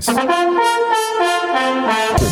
things.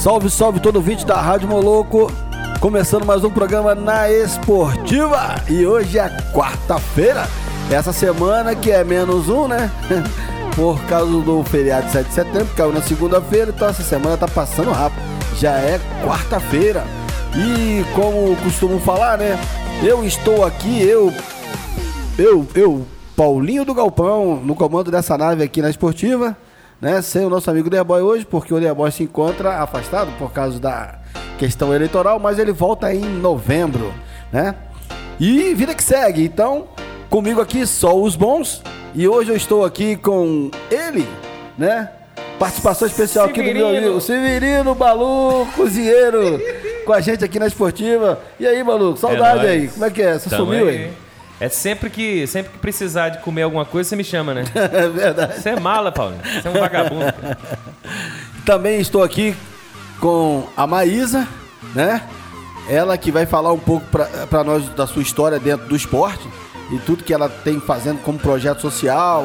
Salve, salve todo ouvinte da Rádio Moloco. Começando mais um programa na Esportiva. E hoje é quarta-feira. Essa semana que é menos um, né? Por causa do feriado de 7 de setembro, caiu na segunda-feira, então essa semana tá passando rápido. Já é quarta-feira. E como costumo falar, né? Eu estou aqui, eu. Eu, eu, Paulinho do Galpão, no comando dessa nave aqui na Esportiva né, sem o nosso amigo Derboy hoje, porque o Derboy se encontra afastado por causa da questão eleitoral, mas ele volta em novembro, né? E vida que segue. Então, comigo aqui só os bons. E hoje eu estou aqui com ele, né? Participação especial Severino. aqui do meu amigo Severino Balu, cozinheiro, com a gente aqui na Esportiva. E aí, Balu, saudade é aí. Como é que é? Você Tamo sumiu aí? aí? É sempre que, sempre que precisar de comer alguma coisa, você me chama, né? é verdade. Você é mala, Paulinho. Você é um vagabundo. Cara. Também estou aqui com a Maísa, né? Ela que vai falar um pouco para nós da sua história dentro do esporte e tudo que ela tem fazendo como projeto social,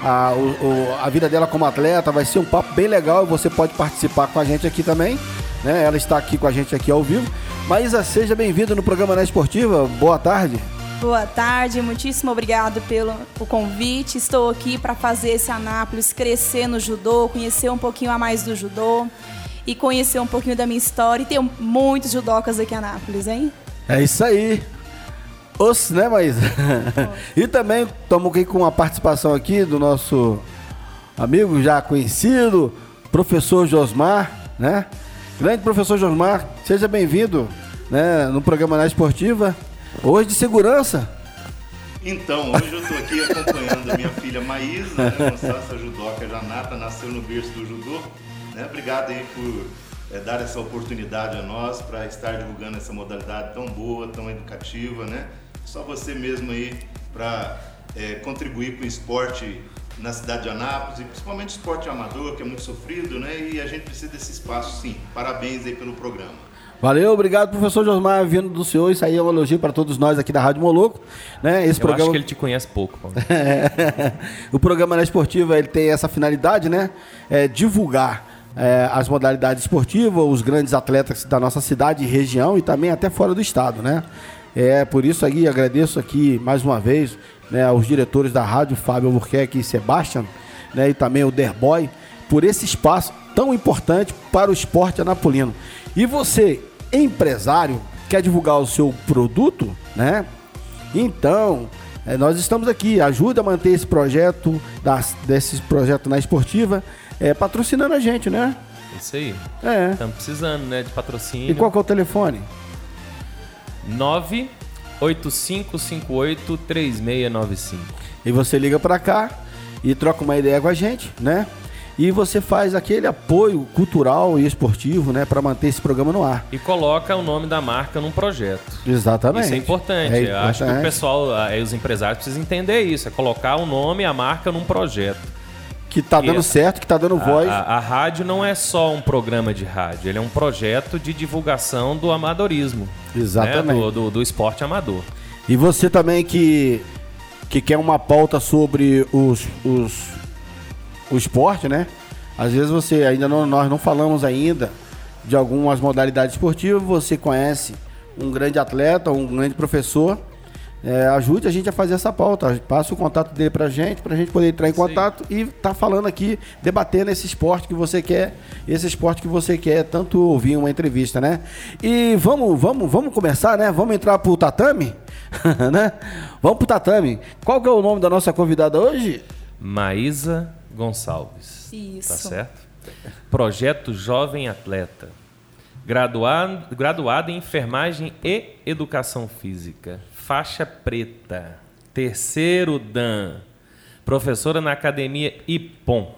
a, o, a vida dela como atleta. Vai ser um papo bem legal. Você pode participar com a gente aqui também. Né? Ela está aqui com a gente aqui ao vivo. Maísa, seja bem-vinda no programa Na Esportiva. Boa tarde. Boa tarde, muitíssimo obrigado pelo o convite. Estou aqui para fazer esse Anápolis crescer no judô, conhecer um pouquinho a mais do judô e conhecer um pouquinho da minha história. E tem muitos judocas aqui em Anápolis, hein? É isso aí. Os, né, Maísa? e também estamos aqui com a participação aqui do nosso amigo já conhecido, professor Josmar, né? Grande professor Josmar, seja bem-vindo né, no programa Na Esportiva. Hoje de segurança. Então, hoje eu estou aqui acompanhando a minha filha Maísa, né, essa judoca Janata, nasceu no berço do judô. Né? Obrigado aí por é, dar essa oportunidade a nós para estar divulgando essa modalidade tão boa, tão educativa, né? Só você mesmo aí para é, contribuir com o esporte na cidade de Anápolis, e principalmente o esporte amador, que é muito sofrido, né? E a gente precisa desse espaço sim. Parabéns aí pelo programa. Valeu, obrigado, professor Josmar, vindo do senhor. Isso aí é um elogio para todos nós aqui da Rádio Moloco. Né? Esse Eu programa... acho que ele te conhece pouco, Paulo. o programa na esportiva ele tem essa finalidade, né? É divulgar é, as modalidades esportivas, os grandes atletas da nossa cidade e região e também até fora do estado, né? É por isso aí agradeço aqui mais uma vez né, aos diretores da rádio, Fábio Albuquerque e Sebastian, né, e também o Derboy, por esse espaço tão importante para o esporte anapolino. E você, empresário, quer divulgar o seu produto, né? Então, é, nós estamos aqui, ajuda a manter esse projeto, das, desse projeto na esportiva, é, patrocinando a gente, né? Isso aí. É. Estamos precisando, né, de patrocínio. E qual que é o telefone? 985583695. E você liga para cá e troca uma ideia com a gente, né? E você faz aquele apoio cultural e esportivo, né, para manter esse programa no ar. E coloca o nome da marca num projeto. Exatamente. Isso é importante. É importante. Acho que o pessoal, os empresários precisam entender isso, é colocar o nome e a marca num projeto. Que está dando certo, que está dando voz. A, a, rádio não é só um programa de rádio, ele é um projeto de divulgação do amadorismo. Exatamente. Né? Do, do, do esporte amador. E você também que, que quer uma pauta sobre os, os o esporte, né? Às vezes você ainda não, nós não falamos ainda de algumas modalidades esportivas, você conhece um grande atleta, um grande professor, é, ajude a gente a fazer essa pauta. Passe o contato dele pra gente, pra gente poder entrar em contato e tá falando aqui, debatendo esse esporte que você quer, esse esporte que você quer tanto ouvir uma entrevista, né? E vamos, vamos, vamos começar, né? Vamos entrar pro tatame, né? Vamos pro tatame. Qual que é o nome da nossa convidada hoje? Maísa Gonçalves. Isso. Tá certo? Projeto Jovem Atleta. Graduado, graduada em enfermagem e educação física. Faixa preta. Terceiro Dan. Professora na academia IPOM.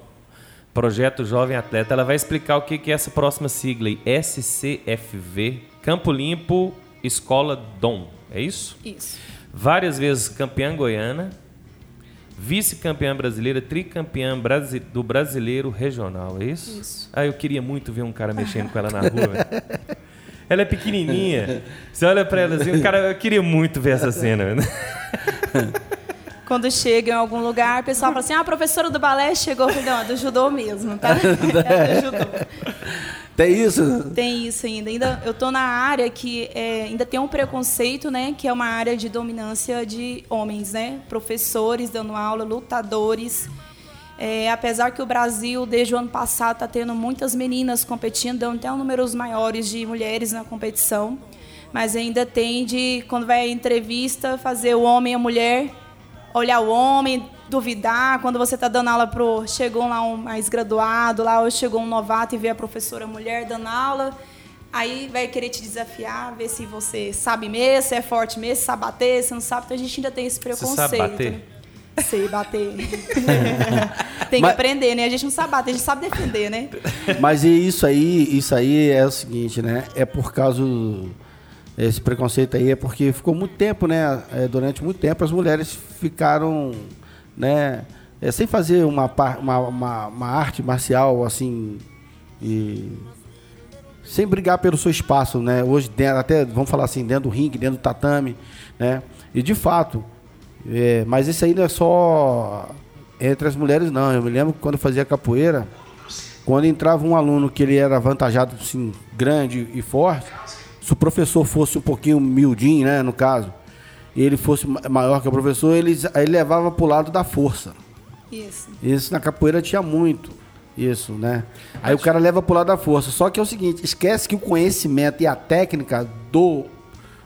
Projeto Jovem Atleta. Ela vai explicar o que é essa próxima sigla aí. SCFV. Campo Limpo Escola Dom. É isso? Isso. Várias vezes campeã goiana, vice-campeã brasileira, tricampeã brasi do brasileiro regional, é isso? Isso. Ah, eu queria muito ver um cara mexendo com ela na rua. ela é pequenininha. Você olha pra ela assim, o cara, eu queria muito ver essa cena. Quando chega em algum lugar, o pessoal fala assim: ah, a professora do balé chegou. Não, é do judô mesmo, tá? É do judô. Tem isso? Tem isso ainda. ainda eu tô na área que é, ainda tem um preconceito, né? Que é uma área de dominância de homens, né? Professores dando aula, lutadores. É, apesar que o Brasil, desde o ano passado, está tendo muitas meninas competindo, dando até um números maiores de mulheres na competição. Mas ainda tem de, quando vai à entrevista, fazer o homem e a mulher, olhar o homem, duvidar. Quando você está dando aula pro. Chegou lá um mais graduado, lá ou chegou um novato e vê a professora mulher dando aula. Aí vai querer te desafiar, ver se você sabe mesmo, se é forte mesmo, se sabe bater, se não sabe. Então a gente ainda tem esse preconceito. sabe bater? né? Sei bater. tem que Mas- aprender, né? A gente não sabe bater, a gente sabe defender, né? Mas e isso aí, isso aí é o seguinte, né? É por causa do- esse preconceito aí é porque ficou muito tempo, né? É, durante muito tempo as mulheres ficaram, né? é, sem fazer uma, uma, uma, uma arte marcial assim e sem brigar pelo seu espaço, né? Hoje dentro, até vamos falar assim dentro do ringue, dentro do tatame, né? E de fato, é, mas isso aí não é só entre as mulheres não. Eu me lembro que quando eu fazia capoeira quando entrava um aluno que ele era avantajado, assim, grande e forte, se o professor fosse um pouquinho miudinho, né, no caso, e ele fosse ma- maior que o professor, ele, ele levava pro lado da força. Isso. Isso na capoeira tinha muito. Isso, né? Aí o cara leva pro lado da força. Só que é o seguinte, esquece que o conhecimento e a técnica do,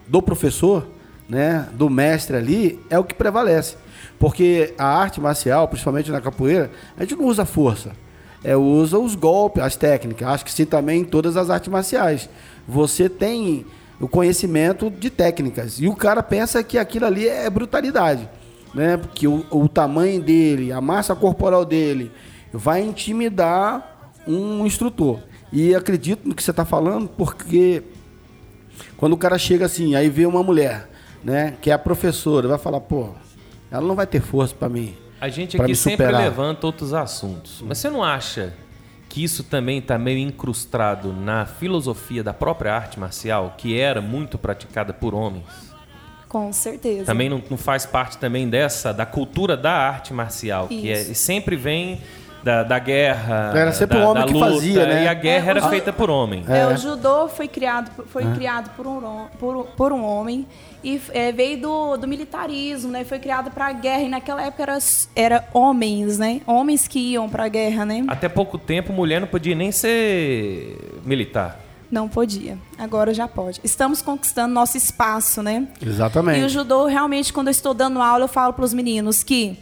do professor, né, do mestre ali, é o que prevalece. Porque a arte marcial, principalmente na capoeira, a gente não usa força. É, usa os golpes, as técnicas. Acho que sim também em todas as artes marciais. Você tem o conhecimento de técnicas. E o cara pensa que aquilo ali é brutalidade né? Porque o, o tamanho dele, a massa corporal dele, vai intimidar um instrutor. E acredito no que você está falando, porque quando o cara chega assim, aí vê uma mulher, né? Que é a professora, vai falar, pô, ela não vai ter força para mim. A gente aqui sempre levanta outros assuntos. Mas você não acha que isso também está meio incrustado na filosofia da própria arte marcial, que era muito praticada por homens? Com certeza. Também não, não faz parte também dessa, da cultura da arte marcial, que é, Isso. e sempre vem da, da guerra. Era sempre da, o homem da que luta, fazia, né? E a guerra É, era o- feita por homem. É, É. o judô foi criado, foi criado por, um, por, um- por um homem e é, veio do, do militarismo, né? Foi criado para a guerra e naquela época era, era homens, né? Homens que iam para a guerra, né? Até pouco tempo, mulher não podia nem ser militar. Não podia. Agora já pode. Estamos conquistando nosso espaço, né? Exatamente. E o judô, realmente, quando eu estou dando aula, eu falo para os meninos que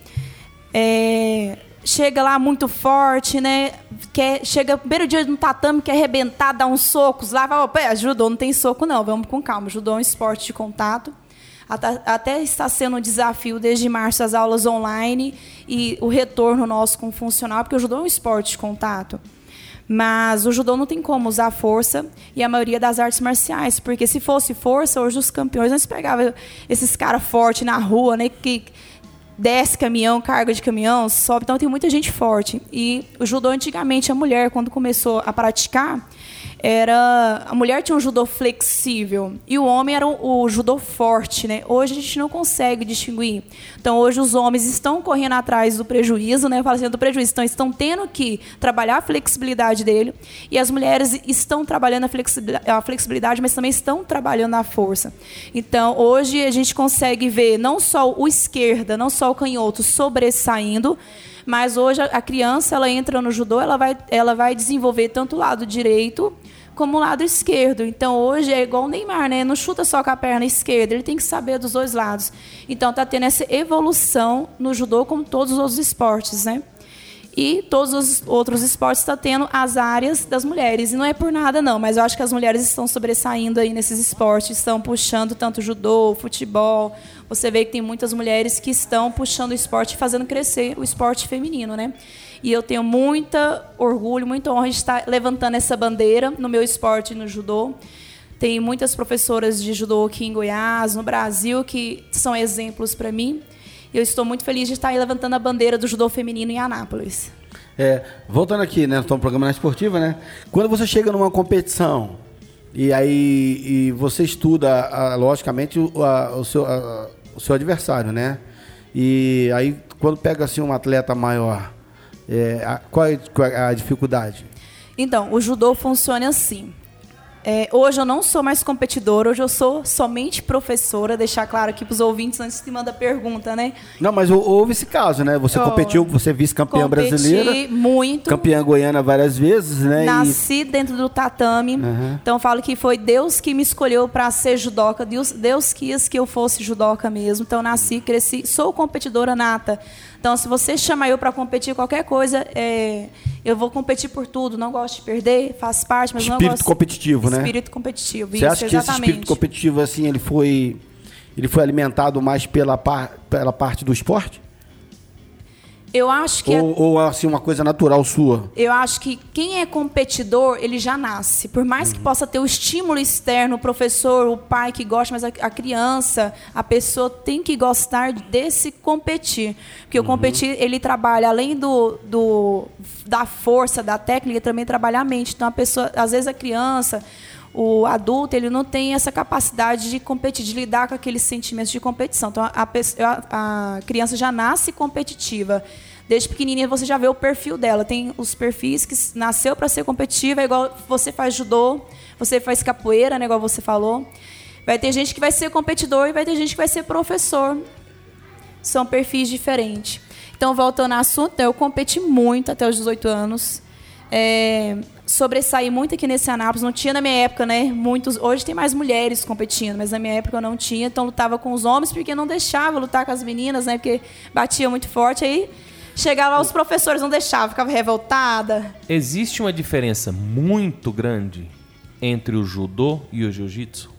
é, chega lá muito forte, né? Quer, chega primeiro dia no tatame, quer arrebentar, dar uns socos lá, fala, opa, judô não tem soco não, vamos com calma. Judô é um esporte de contato. Até, até está sendo um desafio desde março as aulas online e o retorno nosso com o funcional, porque o judô é um esporte de contato. Mas o judô não tem como usar força e a maioria das artes marciais, porque se fosse força, hoje os campeões nós pegavam esses caras fortes na rua, né, que desce caminhão, carga de caminhão, sobe, então tem muita gente forte. E o judô antigamente a mulher quando começou a praticar, era a mulher tinha um judô flexível e o homem era o, o, judô forte, né? Hoje a gente não consegue distinguir. Então hoje os homens estão correndo atrás do prejuízo, né? Falo assim, do prejuízo, então estão tendo que trabalhar a flexibilidade dele e as mulheres estão trabalhando a flexibilidade, a flexibilidade mas também estão trabalhando a força. Então hoje a gente consegue ver não só o esquerda, não só o canhoto sobressaindo, mas hoje a criança ela entra no judô, ela vai, ela vai desenvolver tanto o lado direito como o lado esquerdo. Então hoje é igual o Neymar, né? Não chuta só com a perna esquerda, ele tem que saber dos dois lados. Então tá tendo essa evolução no judô como todos os outros esportes, né? E todos os outros esportes estão tá tendo as áreas das mulheres. E não é por nada, não, mas eu acho que as mulheres estão sobressaindo aí nesses esportes, estão puxando tanto judô, futebol. Você vê que tem muitas mulheres que estão puxando o esporte e fazendo crescer o esporte feminino, né? E eu tenho muita orgulho, muita honra de estar levantando essa bandeira no meu esporte no judô. Tem muitas professoras de judô aqui em Goiás, no Brasil, que são exemplos para mim. E eu estou muito feliz de estar levantando a bandeira do judô feminino em Anápolis. É, voltando aqui, né? Estamos no programa na esportiva, né? Quando você chega numa competição e aí e você estuda, a, logicamente, o, a, o, seu, a, o seu adversário, né? E aí, quando pega assim um atleta maior, é, a, qual, é, qual é a dificuldade? Então, o judô funciona assim. É, hoje eu não sou mais competidora, hoje eu sou somente professora, deixar claro aqui para os ouvintes antes que manda pergunta, né? Não, mas houve esse caso, né? Você competiu, você é vice-campeã brasileira. muito. Campeã goiana várias vezes, né? Nasci e... dentro do tatame. Uhum. Então eu falo que foi Deus que me escolheu para ser judoca. Deus, Deus quis que eu fosse judoca mesmo. Então nasci, cresci, sou competidora nata. Então, se você chama eu para competir qualquer coisa, é, eu vou competir por tudo. Não gosto de perder, faz parte, mas espírito não gosto. Espírito competitivo, né? Espírito competitivo. Você isso, acha que exatamente. esse espírito competitivo assim, ele foi, ele foi alimentado mais pela, par, pela parte do esporte? Eu acho que. Ou, é... ou, assim, uma coisa natural sua? Eu acho que quem é competidor, ele já nasce. Por mais uhum. que possa ter o estímulo externo, o professor, o pai que gosta, mas a, a criança, a pessoa tem que gostar desse competir. Porque uhum. o competir, ele trabalha, além do, do, da força, da técnica, também trabalha a mente. Então, a pessoa, às vezes a criança o adulto ele não tem essa capacidade de competir, de lidar com aqueles sentimentos de competição. Então, a, a, a criança já nasce competitiva. Desde pequenininha você já vê o perfil dela. Tem os perfis que nasceu para ser competitiva, é igual você faz judô, você faz capoeira, né, igual você falou. Vai ter gente que vai ser competidor e vai ter gente que vai ser professor. São perfis diferentes. Então, voltando ao assunto, eu competi muito até os 18 anos. É, sobressair muito aqui nesse Anápolis. Não tinha na minha época, né? Muitos. Hoje tem mais mulheres competindo, mas na minha época eu não tinha. Então lutava com os homens porque não deixava lutar com as meninas, né? Porque batia muito forte. Aí chegava lá os professores, não deixavam, ficava revoltada. Existe uma diferença muito grande entre o judô e o jiu-jitsu?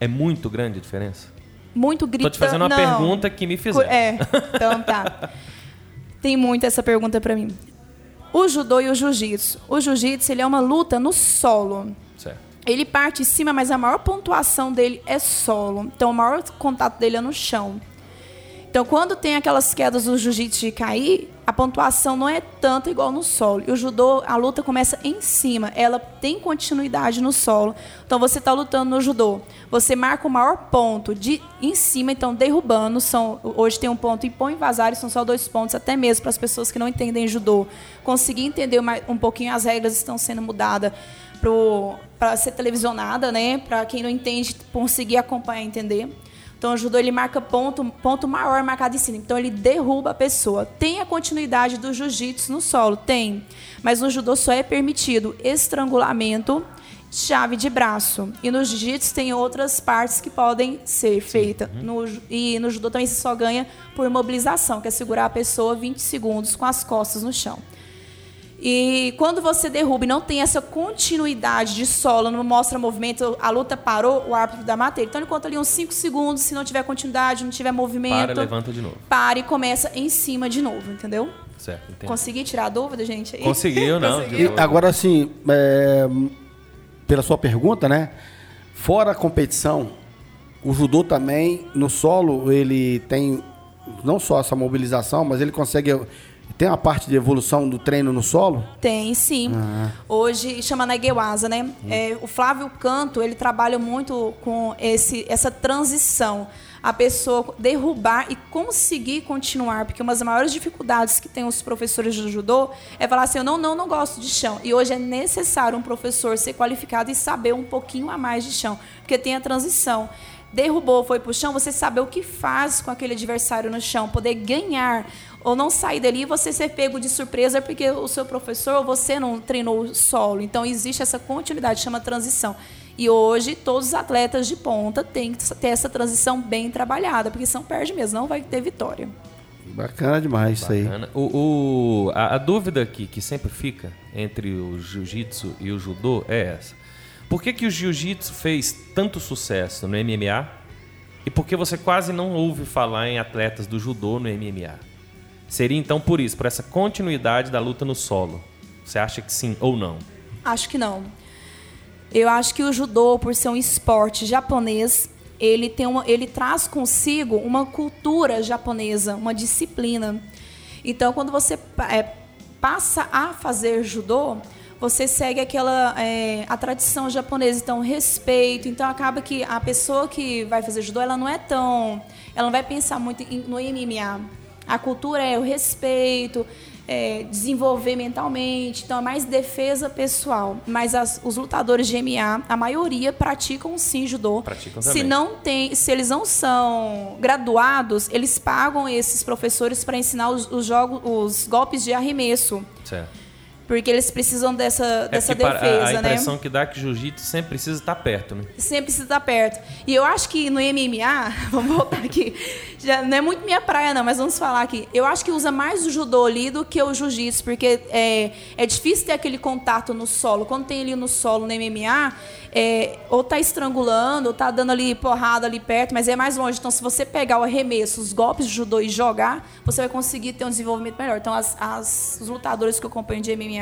É muito grande a diferença? Muito gritante. Tô te fazendo uma não. pergunta que me fizeram. É, então tá. Tem muito essa pergunta para mim. O judô e o jiu-jitsu. O jiu-jitsu ele é uma luta no solo. Certo. Ele parte em cima, mas a maior pontuação dele é solo. Então o maior contato dele é no chão. Então, quando tem aquelas quedas do jiu-jitsu de cair, a pontuação não é tanto igual no solo. E o judô, a luta começa em cima, ela tem continuidade no solo. Então, você está lutando no judô, você marca o maior ponto de em cima, então derrubando. São, hoje tem um ponto em põe e vazar, são só dois pontos, até mesmo para as pessoas que não entendem judô. Conseguir entender um pouquinho, as regras estão sendo mudadas para ser televisionada, né? Para quem não entende, conseguir acompanhar e entender. Então o judô ele marca ponto, ponto maior marcado em cima. Então ele derruba a pessoa. Tem a continuidade do jiu-jitsu no solo? Tem. Mas no judô só é permitido estrangulamento, chave de braço. E no jiu-jitsu tem outras partes que podem ser feitas. Uhum. No, e no judô também se só ganha por mobilização, que é segurar a pessoa 20 segundos com as costas no chão. E quando você derruba e não tem essa continuidade de solo, não mostra movimento, a luta parou, o árbitro dá matéria. Então ele conta ali uns 5 segundos, se não tiver continuidade, não tiver movimento. Para, levanta de novo. Para e começa em cima de novo, entendeu? Certo, entendi. Consegui tirar a dúvida, gente? Conseguiu, não. Conseguiu. agora, assim, é, pela sua pergunta, né? Fora a competição, o judô também, no solo, ele tem não só essa mobilização, mas ele consegue Tem a parte de evolução do treino no solo? Tem, sim. Ah. Hoje chama Neguewasa, né? É, o Flávio Canto, ele trabalha muito com esse, essa transição. A pessoa derrubar e conseguir continuar. Porque uma das maiores dificuldades que tem os professores de judô é falar assim, eu não, não, não gosto de chão. E hoje é necessário um professor ser qualificado e saber um pouquinho a mais de chão. Porque tem a transição derrubou, foi para o chão, você saber o que faz com aquele adversário no chão, poder ganhar ou não sair dali e você ser pego de surpresa porque o seu professor ou você não treinou solo. Então existe essa continuidade, chama transição. E hoje todos os atletas de ponta têm que ter essa transição bem trabalhada, porque são perde mesmo, não vai ter vitória. Bacana demais Bacana. isso aí. O, o- a, a dúvida aqui que sempre fica entre o jiu-jitsu e o judô é essa. Por que, que o jiu-jitsu fez tanto sucesso no MMA e por que você quase não ouve falar em atletas do judô no MMA? Seria então por isso, por essa continuidade da luta no solo. Você acha que sim ou não? Acho que não. Eu acho que o judô, por ser um esporte japonês, ele, tem uma, ele traz consigo uma cultura japonesa, uma disciplina. Então, quando você é, passa a fazer judô, você segue aquela é, a tradição japonesa, então respeito. Então acaba que a pessoa que vai fazer judô, ela não é tão, ela não vai pensar muito no MMA. A cultura é o respeito, é, desenvolver mentalmente, então é mais defesa pessoal. Mas as- os lutadores de MMA, a maioria praticam sim judô. Praticam se não tem, se eles não são graduados, eles pagam esses professores para ensinar os, os jogos, os golpes de arremesso, Certo. Porque eles precisam dessa, É dessa para- defesa, a, a né? impressão que dá é que jiu-jitsu sempre precisa estar perto, né? sempre precisa estar perto. E eu acho que no MMA, vamos voltar aqui, já não é muito minha praia não, mas vamos falar aqui. Eu acho que usa mais o judô ali do que o jiu-jitsu, porque é, é difícil ter aquele contato no solo. Quando tem ali no solo no MMA, é, ou tá estrangulando, ou tá dando ali porrada ali perto, mas é mais longe. Então, se você pegar o arremesso, os golpes de judô e jogar, você vai conseguir ter um desenvolvimento melhor. Então, as, as- os lutadores que eu acompanho de MMA,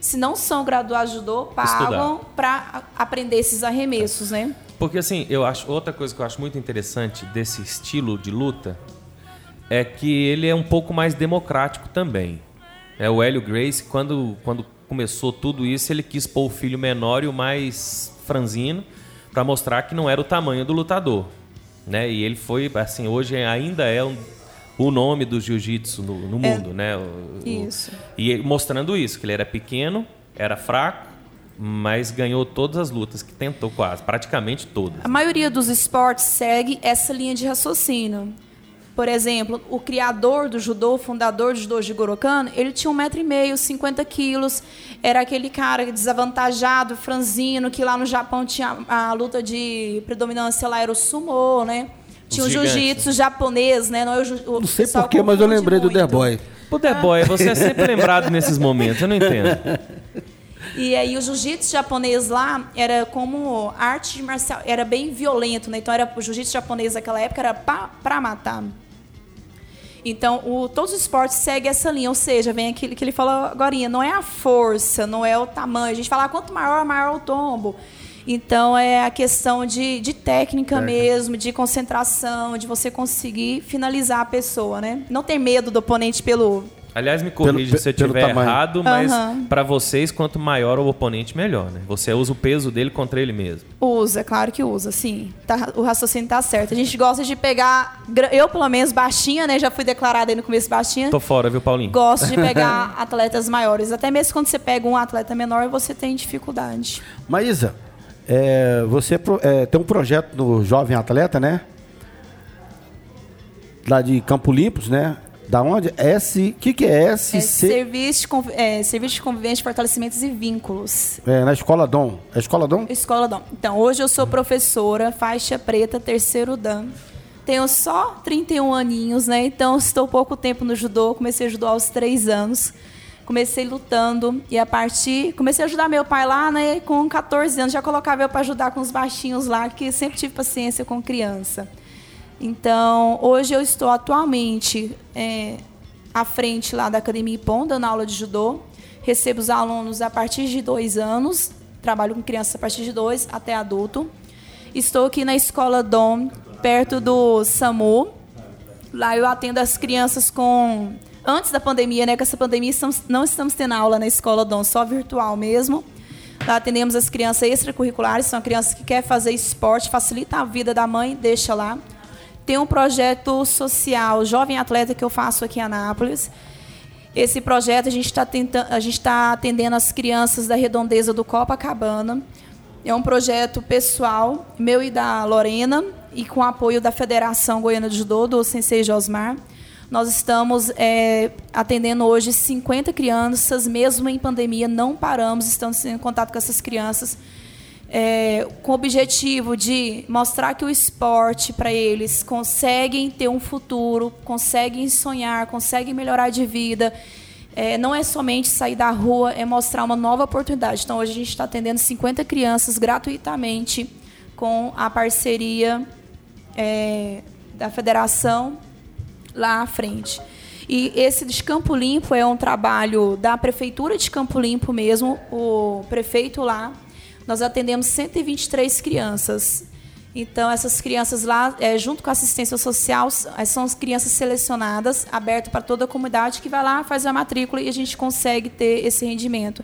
se não são graduados de judô, pagam para aprender esses arremessos, né? Porque assim, eu acho outra coisa que eu acho muito interessante desse estilo de luta é que ele é um pouco mais democrático também. É o Hélio Grace, quando, quando começou tudo isso, ele quis pôr o filho menor e o mais franzino para mostrar que não era o tamanho do lutador, né? E ele foi assim, hoje ainda é um- o nome do jiu-jitsu no, no mundo, né? O- o- Isso. e ele- mostrando isso, que ele era pequeno, era fraco, mas ganhou todas as lutas que tentou quase, praticamente todas. A maioria dos esportes segue essa linha de raciocínio. Por exemplo, o criador do judô, o fundador do judô Jigoro Kano, ele tinha um metro e meio, 50 quilos. Era aquele cara desavantajado, franzino, que lá no Japão tinha a luta de predominância lá era o sumô, né? Tinha o jiu-jitsu japonês, né? Não, é o ju- o Não sei porquê, mas eu lembrei do muito. The Boy. O The Boy, você é sempre lembrado nesses momentos, eu não entendo. E aí o jiu-jitsu japonês lá era como arte marcial, era bem violento, né? Então era o jiu-jitsu japonês naquela época era para matar. Então, o, todos os esportes seguem essa linha, ou seja, vem aquilo que ele falou agora, não é a força, não é o tamanho. A gente fala, ah, quanto maior, maior o tombo. Então, é a questão de, de técnica mesmo, de concentração, de você conseguir finalizar a pessoa, né? Não ter medo do oponente pelo, Aliás, me corrija Pelo- se eu estiver errado, mas Aham. pra vocês, quanto maior o oponente, melhor, né? Você usa o peso dele contra ele mesmo. Usa, claro que usa, sim. Tá- o raciocínio tá certo. A gente gosta de pegar, eu pelo menos, baixinha, né? Já fui declarada aí no começo baixinha. Tô fora, viu, Paulinho? Gosto de pegar atletas maiores. Até mesmo quando você pega um atleta menor, você tem dificuldade. Maísa, é, você pro- é, tem um projeto no Jovem Atleta, né? Lá de Campo Limpos, né? Da onde? S. O que, que é É SC? serviço, de, conv- é, serviço de convivência, fortalecimentos e vínculos. É, na Escola Dom. É Escola Dom? Escola Dom. Então, hoje eu sou professora, faixa preta, terceiro Dan. Tenho só 31 aninhos, né? Então, estou pouco tempo no judô. Comecei a judô aos três anos. Comecei lutando e a partir... Comecei a ajudar meu pai lá, né? Com 14 anos, já colocava eu para ajudar com os baixinhos lá, que sempre tive paciência com criança. Então, hoje eu estou atualmente é, à frente lá da Academia Ipom, dando aula de judô. Recebo os alunos a partir de dois anos, trabalho com crianças a partir de dois até adulto. Estou aqui na Escola Dom, perto do SAMU. Lá eu atendo as crianças com antes da pandemia, né? Com essa pandemia, estamos, não estamos tendo aula na escola Dom, só virtual mesmo. Lá atendemos as crianças extracurriculares, são crianças que querem fazer esporte, facilita a vida da mãe, deixa lá. Tem um projeto social, Jovem Atleta, que eu faço aqui em Anápolis. Esse projeto a gente está está atendendo as crianças da redondeza do Copacabana. É um projeto pessoal, meu e da Lorena, e com apoio da Federação Goiana de Judô, do Sensei Josmar. Nós estamos é, atendendo hoje 50 crianças, mesmo em pandemia, não paramos, estamos em contato com essas crianças, é, com o objetivo de mostrar que o esporte para eles conseguem ter um futuro, conseguem sonhar, conseguem melhorar de vida. É, não é somente sair da rua, é mostrar uma nova oportunidade. Então, hoje a gente está atendendo 50 crianças gratuitamente com a parceria é, da federação lá à frente. E esse de Campo Limpo é um trabalho da prefeitura de Campo Limpo mesmo, o prefeito lá. Nós atendemos 123 crianças. Então, essas crianças lá, é, junto com a assistência social, são as crianças selecionadas, aberto para toda a comunidade, que vai lá, faz a matrícula e a gente consegue ter esse rendimento.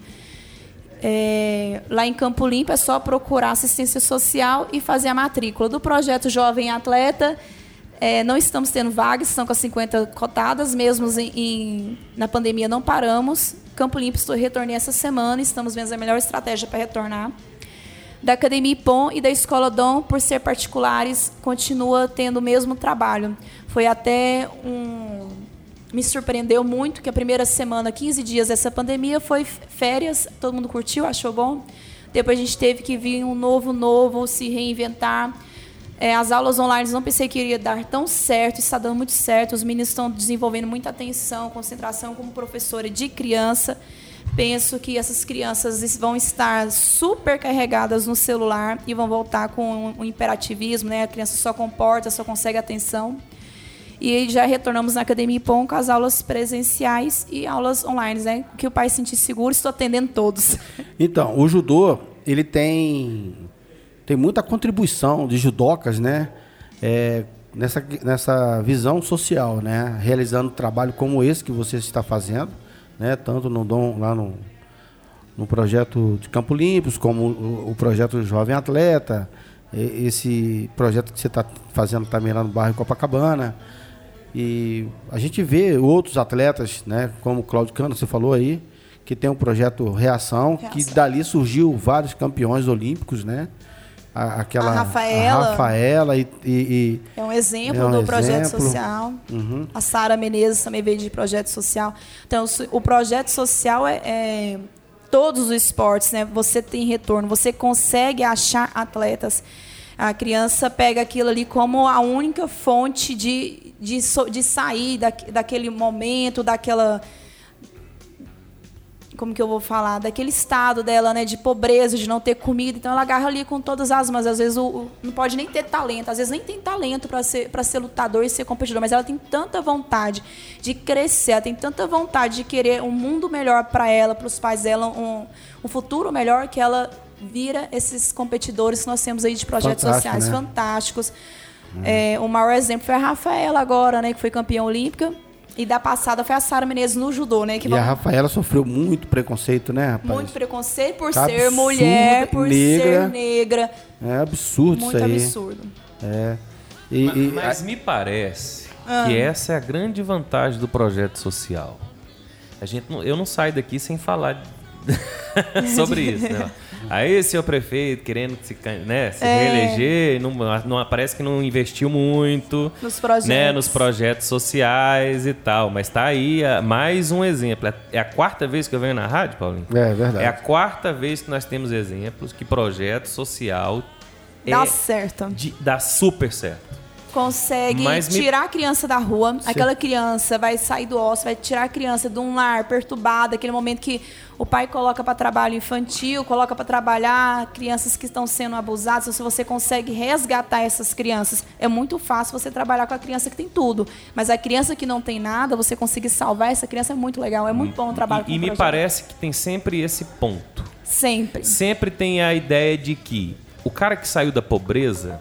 É, lá em Campo Limpo é só procurar assistência social e fazer a matrícula. Do projeto Jovem Atleta, é, não estamos tendo vagas, estão com as 50 cotadas, mesmo em, em, na pandemia não paramos. Campo Limpo estou retornei essa semana, estamos vendo a melhor estratégia para retornar. Da Academia IPOM e da Escola Dom, por ser particulares, continua tendo o mesmo trabalho. Foi até um. Me surpreendeu muito que a primeira semana, 15 dias dessa pandemia, foi férias, todo mundo curtiu, achou bom. Depois a gente teve que vir um novo, novo, se reinventar é, as aulas online não pensei que iria dar tão certo, está dando muito certo. Os meninos estão desenvolvendo muita atenção, concentração como professora de criança. Penso que essas crianças vão estar super carregadas no celular e vão voltar com o imperativismo, né? A criança só comporta, só consegue atenção. E já retornamos na Academia IPOM com as aulas presenciais e aulas online, né? Que o pai se sentir seguro, estou atendendo todos. Então, o judô, ele tem tem muita contribuição de judocas, né? É, nessa, nessa visão social, né? Realizando trabalho como esse que você está fazendo, né? Tanto no Dom, lá no, no projeto de Campo Limpos, como o, o projeto Jovem Atleta, esse projeto que você está fazendo também lá no bairro Copacabana. E a gente vê outros atletas, né? Como o Claudio Cano, você falou aí, que tem um projeto Reação, Reação. que dali surgiu vários campeões olímpicos, né? A, aquela a Rafaela, a Rafaela e, e, e, é um exemplo é um do exemplo. projeto social. Uhum. A Sara Menezes também veio de projeto social. Então o projeto social é, é, todos os esportes, né? Você tem retorno, você consegue achar atletas. A criança pega aquilo ali como a única fonte de, de, de sair da, daquele momento, daquela como que eu vou falar, daquele estado dela, né, de pobreza, de não ter comida. Então ela agarra ali com todas as mas às vezes o, o, não pode nem ter talento, às vezes nem tem talento para ser para ser lutador e ser competidor, mas ela tem tanta vontade de crescer, ela tem tanta vontade de querer um mundo melhor para ela, para os pais dela, um, um futuro melhor que ela vira esses competidores que nós temos aí de projetos Fantástico, sociais né? fantásticos. Hum. É, o maior exemplo foi a Rafaela agora, né, que foi campeã olímpica e da passada foi a Sara Menezes no judô, né? Que e vamos... a Rafaela sofreu muito preconceito, né, rapaz? Muito preconceito por tá ser mulher, por negra. ser negra. É absurdo muito isso aí. Muito absurdo. É. E, mas, e... mas me parece ah. que essa é a grande vantagem do projeto social. A gente não, eu não saio daqui sem falar sobre isso, né? Aí, senhor prefeito, querendo se, né, se é. reeleger, não, não, parece que não investiu muito nos projetos. Né, nos projetos sociais e tal. Mas tá aí mais um exemplo. É, é a quarta vez que eu venho na rádio, Paulinho? É, verdade. É a quarta vez que nós temos exemplos que projeto social dá é certo. De, dá super certo consegue tirar a criança da rua. Sim. Aquela criança vai sair do osso, vai tirar a criança de um lar perturbado, aquele momento que o pai coloca para trabalho infantil, coloca para trabalhar crianças que estão sendo abusadas. Se você consegue resgatar essas crianças, é muito fácil você trabalhar com a criança que tem tudo. Mas a criança que não tem nada, você conseguir salvar essa criança é muito legal. É muito bom o trabalho e, E me projeto. parece que tem sempre esse ponto. Sempre. Sempre tem a ideia de que o cara que saiu da pobreza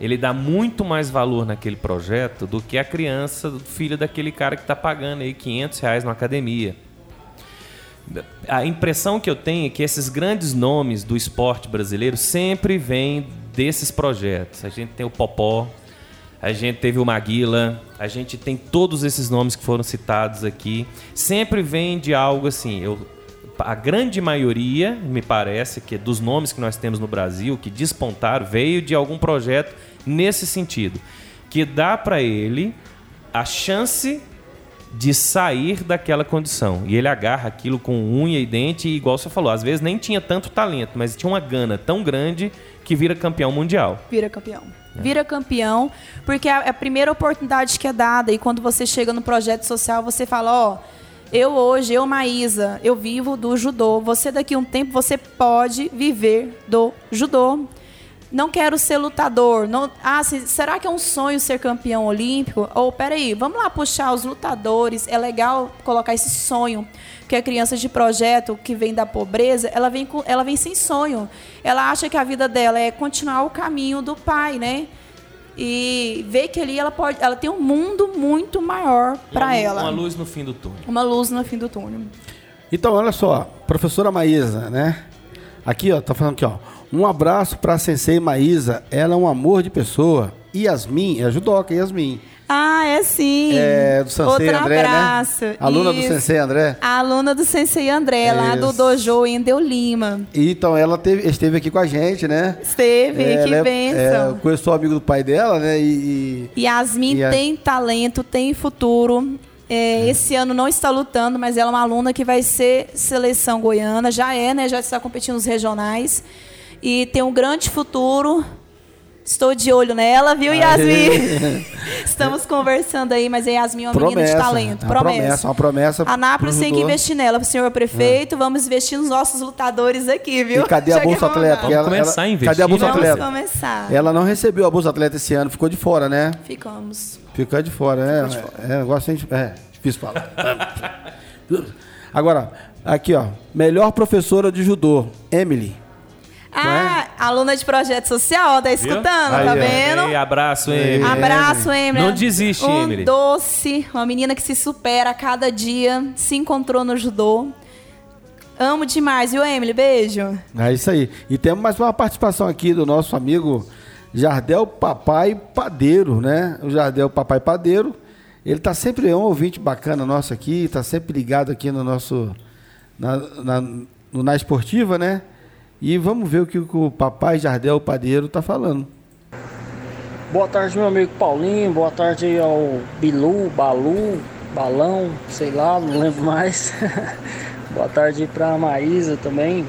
ele dá muito mais valor naquele projeto do que a criança, do filho daquele cara que está pagando aí 500 reais na academia. A impressão que eu tenho é que esses grandes nomes do esporte brasileiro sempre vêm desses projetos. A gente tem o Popó, a gente teve o Maguila, a gente tem todos esses nomes que foram citados aqui. Sempre vem de algo assim. Eu, a grande maioria, me parece, que dos nomes que nós temos no Brasil, que despontaram, veio de algum projeto nesse sentido. Que dá para ele a chance de sair daquela condição. E ele agarra aquilo com unha e dente, e igual você falou, às vezes nem tinha tanto talento, mas tinha uma gana tão grande que vira campeão mundial. Vira campeão. É. Vira campeão, porque é a primeira oportunidade que é dada. E quando você chega no projeto social, você fala, ó. Oh, eu hoje, eu Maísa, eu vivo do judô. Você daqui a um tempo você pode viver do judô não quero ser lutador. Não, ah, será que é um sonho ser campeão olímpico? Ou peraí, vamos lá puxar os lutadores. É legal colocar esse sonho. Porque a criança de projeto que vem da pobreza, ela vem, ela vem sem sonho. Ela acha que a vida dela é continuar o caminho do pai, né? E ver que ali ela pode, ela tem um mundo muito maior para ela. Uma luz no fim do túnel. Uma luz no fim do túnel. Então, olha só, professora Maísa, né? Aqui, ó, tá falando aqui, ó. Um abraço para a Sensei Maísa, ela é um amor de pessoa. Yasmin, é a judoca, Yasmin. Ah, é sim. É, do Sensei Outro André, né? abraço. né? Aluna Isso. do Sensei André? A aluna do Sensei André, Isso. lá do Dojo em Deu Lima. Então, ela teve, esteve aqui com a gente, né? Esteve, é, que é, bênção. É, conheceu o amigo do pai dela, né? E, e Yasmin e a... tem talento, tem futuro. É, esse ano não está lutando, mas ela é uma aluna que vai ser seleção goiana, já é, né? Já está competindo nos regionais e tem um grande futuro. Estou de olho nela, viu, Yasmin? Estamos conversando aí, mas a Yasmin é uma promessa, menina de talento. É uma promessa. promessa. Uma promessa. A Nápoles tem que investir nela, senhor prefeito. É. Vamos investir nos nossos lutadores aqui, viu? E cadê a Bolsa Atleta? Vamos ela, começar ela, a investir. Cadê a Bolsa Vamos Atleta? começar. Ela não recebeu a Bolsa Atleta esse ano, ficou de fora, né? Ficamos. Ficou de fora, né? De fora. É, negócio de, é, difícil falar. Agora, aqui, ó. Melhor professora de judô, Emily. Ah, é? Aluna de projeto social, tá escutando, Aí, tá vendo? Aí, abraço, Emily. Abraço, Emily. Não desiste, um Emily. doce, uma menina que se supera a cada dia, se encontrou no judô. Amo demais, viu, Emily? Beijo. É isso aí. E temos mais uma participação aqui do nosso amigo Jardel Papai Padeiro, né? O Jardel Papai Padeiro. Ele tá sempre é um ouvinte bacana nosso aqui, tá sempre ligado aqui no nosso. Na, na, na esportiva, né? E vamos ver o que o papai Jardel Padeiro está falando. Boa tarde, meu amigo Paulinho. Boa tarde ao Bilu, Balu, Balão, sei lá, não lembro mais. Boa tarde para a Maísa também,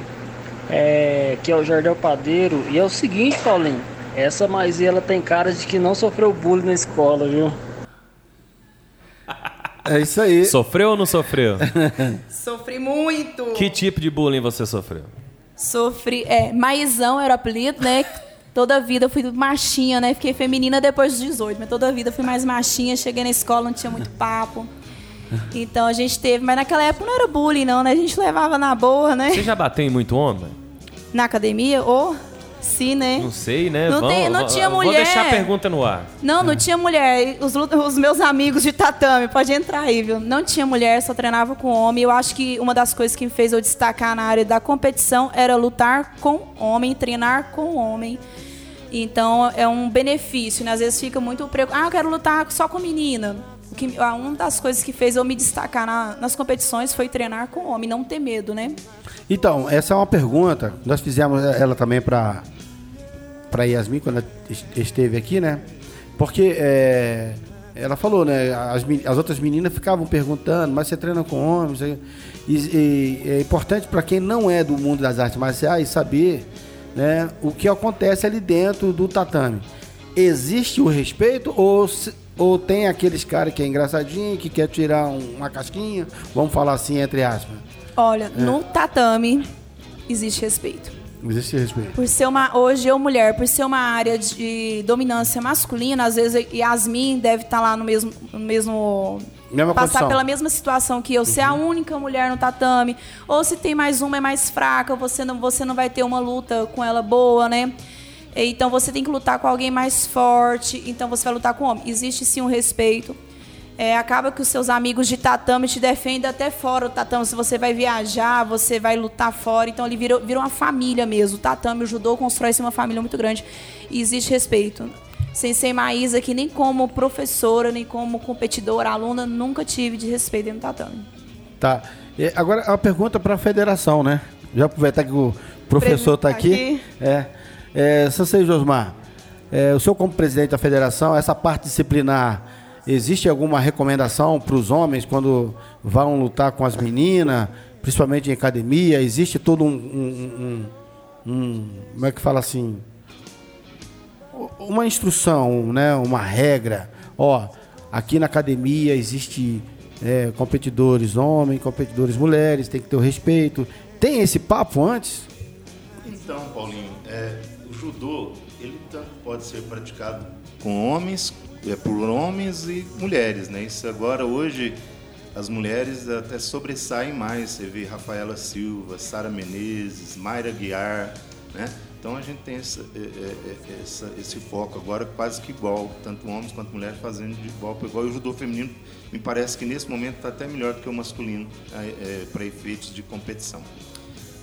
é, que é o Jardel Padeiro. E é o seguinte, Paulinho, essa Maísa ela tem cara de que não sofreu bullying na escola, viu? É isso aí. Sofreu ou não sofreu? Sofri muito. Que tipo de bullying você sofreu? Sofri. É, Maizão era o apelido, né? Toda a vida eu fui machinha, né? Fiquei feminina depois dos 18, mas toda a vida fui mais machinha. Cheguei na escola, não tinha muito papo. Então a gente teve, mas naquela época não era bullying, não, né? A gente levava na boa, né? Você já bateu em muito homem? Na academia? Ou. Sim, né? Não sei, né? Não, tem, não tinha mulher. Vou deixar a pergunta no ar. Não, não tinha mulher. Os, os, meus amigos de tatame, pode entrar aí, viu? Não tinha mulher, só treinava com homem. Eu acho que uma das coisas que me fez eu destacar na área da competição era lutar com homem, treinar com homem. Então é um benefício, né? Às vezes fica muito preocupado. Ah, eu quero lutar só com menina. Que, uma das coisas que fez eu me destacar na, nas competições foi treinar com homem, não ter medo, né? Então, essa é uma pergunta. Nós fizemos ela também para para Yasmin quando ela esteve aqui, né? Porque é, ela falou, né? As, as, outras meninas ficavam perguntando, mas você treina com homens? E, e é importante para quem não é do mundo das artes marciais saber né, o que acontece ali dentro do tatame. Existe o respeito ou, ou tem aqueles caras que é engraçadinho, que quer tirar uma casquinha? Vamos falar assim, entre aspas. Olha, é. no tatame existe respeito. Existe respeito. Por ser uma, hoje eu, mulher, por ser uma área de dominância masculina, às vezes Yasmin deve estar tá lá no mesmo. No mesmo Mesma passar condição. pela mesma situação que eu, uhum. ser a única mulher no tatame, ou se tem mais uma é mais fraca, você não, você não vai ter uma luta com ela boa, né? Então você tem que lutar com alguém mais forte, então você vai lutar com o homem. Existe sim um respeito. É, acaba que os seus amigos de tatame te defendem até fora o tatame. Se você vai viajar, você vai lutar fora. Então ele vira, vira uma família mesmo. O tatame, o judô constrói-se uma família muito grande. E existe respeito. Sensei Maísa, que nem como professora, nem como competidora, aluna, nunca tive de respeito no tatame. Tá. E agora, a pergunta para a federação, né? Já aproveitar que o professor está aqui. aqui. É, é, Sensei Josmar, é, o senhor como presidente da federação, essa parte disciplinar, existe alguma recomendação para os homens quando vão lutar com as meninas, principalmente em academia? Existe todo um, um, um, um como é que fala assim? Uma instrução, né? uma regra. Ó, aqui na academia existe é, competidores homens, competidores mulheres, tem que ter o respeito. Tem esse papo antes? Então, Paulinho, é, judô ele tanto pode ser praticado com homens, é, por homens e mulheres, né? Isso agora hoje as mulheres até sobressaem mais. Você vê Rafaela Silva, Sara Menezes, Mayra Guiar, né? Então a gente tem essa, é, é, é, essa, esse foco agora quase que igual, tanto homens quanto mulheres fazendo de igual para igual. E o judô feminino me parece que nesse momento está até melhor do que o masculino é, para efeitos de competição.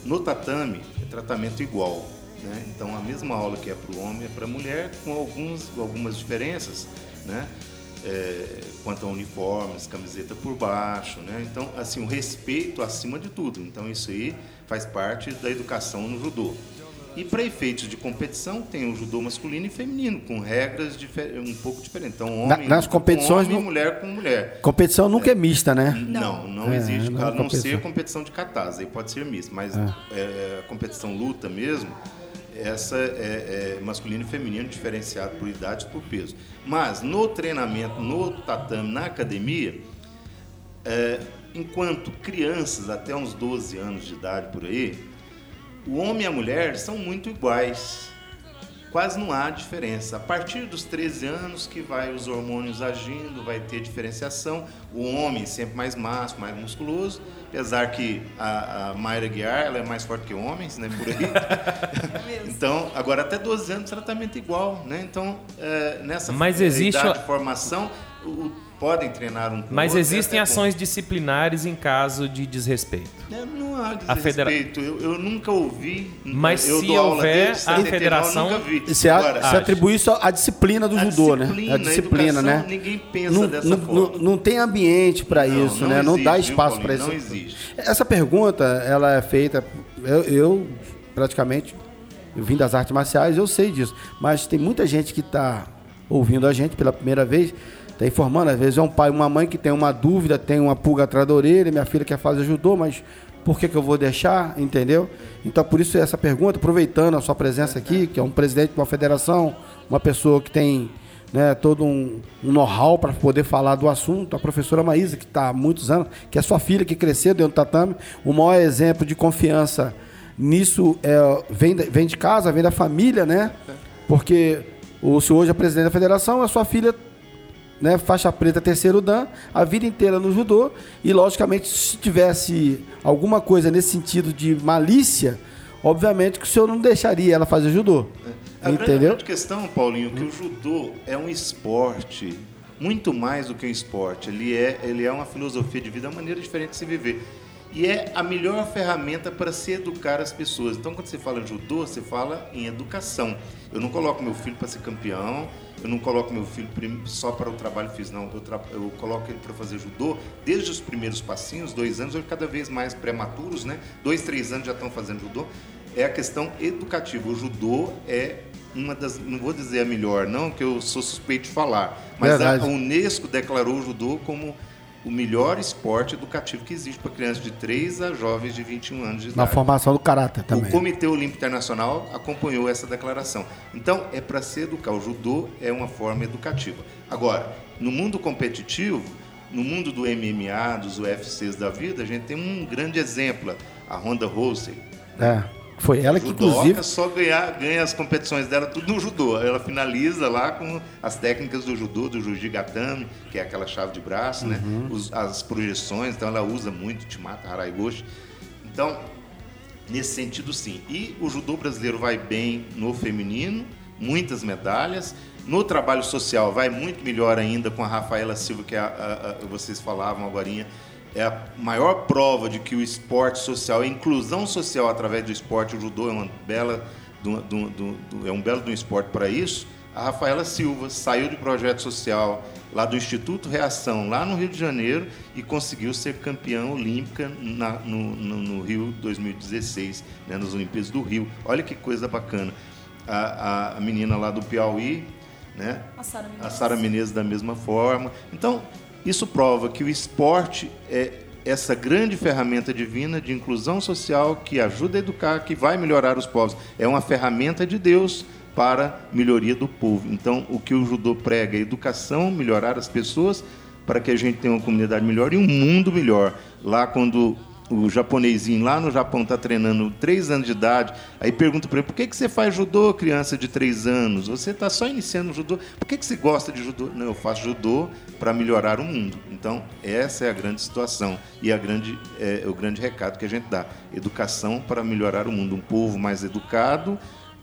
No tatame é tratamento igual. Né? Então, a mesma aula que é para o homem é para a mulher, com alguns, algumas diferenças, né? É, quanto a uniformes, camiseta por baixo, né? Então, assim, o respeito acima de tudo. Então, isso aí faz parte da educação no judô. E para efeitos de competição, tem o judô masculino e feminino, com regras um pouco diferentes. Então, homem nas competições com homem, mulher com mulher. Competição nunca é, é mista, né? Não, não é, existe. Não a não ser competição de catas, aí pode ser mista. Mas é. é. competição luta mesmo, essa é, é, masculino e feminino diferenciado por idade e por peso. Mas no treinamento, no tatame, na academia, é, enquanto crianças até uns 12 anos de idade por aí, o homem e a mulher são muito iguais quase não há diferença. A partir dos 13 anos que vai os hormônios agindo, vai ter diferenciação. O homem sempre mais macho, mais musculoso, apesar que a, a Mayra Guiar ela é mais forte que homens, né, por aí. É então, agora até 12 anos tratamento igual, né? Então, é, nessa Mas existe idade de formação, o, podem treinar um Mas existem ações bom. disciplinares em caso de desrespeito. É, não há desrespeito. A federa... eu, eu, nunca ouvi. Mas se houver, a federação. Se, a, se atribui isso à disciplina do a judô, né? A disciplina, né? Ninguém pensa não, dessa não, forma. Não, não tem ambiente para isso, não né? Existe, não dá espaço para isso. Não existe. Essa pergunta, ela é feita. eu, eu praticamente eu vim das artes marciais, eu sei disso. Mas tem muita gente que está ouvindo a gente pela primeira vez Está informando, às vezes é um pai uma mãe que tem uma dúvida, tem uma pulga atrás da orelha, minha filha quer fazer judô, mas por que, que eu vou deixar? Entendeu? Então, por isso essa pergunta, aproveitando a sua presença aqui, que é um presidente de uma federação, uma pessoa que tem né, todo um, um know-how para poder falar do assunto, a professora Maísa, que está há muitos anos, que é sua filha que cresceu dentro do tatame, o maior exemplo de confiança nisso é, vem, vem de casa, vem da família, né? Porque o senhor hoje é presidente da federação, a sua filha né, faixa preta terceiro dan, a vida inteira no judô, e logicamente se tivesse alguma coisa nesse sentido de malícia, obviamente que o senhor não deixaria ela fazer judô. É. A entendeu? grande questão, Paulinho, que o judô é um esporte muito mais do que um esporte. Ele é, ele é uma filosofia de vida, uma maneira diferente de se viver. E é a melhor ferramenta para se educar as pessoas. Então, quando você fala em judô, você fala em educação. Eu não coloco meu filho para ser campeão, eu não coloco meu filho só para o trabalho físico, não. Eu, tra... eu coloco ele para fazer judô desde os primeiros passinhos, dois anos, ou cada vez mais prematuros, né? Dois, três anos já estão fazendo judô. É a questão educativa. O judô é uma das, não vou dizer a melhor, não, que eu sou suspeito de falar, mas a, a Unesco declarou o judô como o melhor esporte educativo que existe para crianças de 3 a jovens de 21 anos de idade. Na formação do caráter também. O Comitê Olímpico Internacional acompanhou essa declaração. Então, é para se educar. O judô é uma forma educativa. Agora, no mundo competitivo, no mundo do MMA, dos UFCs da vida, a gente tem um grande exemplo, a Ronda Rousey. É. Foi ela que, inclusive. só ganhar, ganha as competições dela tudo no judô. Ela finaliza lá com as técnicas do judô, do jiu-jitsu que é aquela chave de braço, né? uhum. né? Os, as projeções, então ela usa muito Timata, Haraigoshi. Então, nesse sentido, sim. E o judô brasileiro vai bem no feminino, muitas medalhas. No trabalho social vai muito melhor ainda com a Rafaela Silva, que é a, a, a, vocês falavam agora. É a maior prova de que o esporte social, a inclusão social através do esporte, o judô é uma bela do, do, do, é um belo do esporte para isso. A Rafaela Silva saiu de projeto social lá do Instituto Reação, lá no Rio de Janeiro, e conseguiu ser campeã olímpica na, no, no, no, Rio 2016, né, nas Olimpíadas do Rio. Olha que coisa bacana. A, a, a menina lá do Piauí, né? A Sara Menezes. Menezes da mesma forma. Então, isso prova que o esporte é essa grande ferramenta divina de inclusão social que ajuda a educar, que vai melhorar os povos. É uma ferramenta de Deus para melhoria do povo. Então, o que o judô prega é educação, melhorar as pessoas, para que a gente tenha uma comunidade melhor e um mundo melhor. Lá, quando o japonesinho lá no Japão está treinando três anos de idade, aí pergunta para ele, por que, que você faz judô, criança de três anos? Você está só iniciando judô. Por que, que você gosta de judô? Não, eu faço judô para melhorar o mundo. Então, essa é a grande situação e a grande, é, o grande recado que a gente dá. Educação para melhorar o mundo. Um povo mais educado,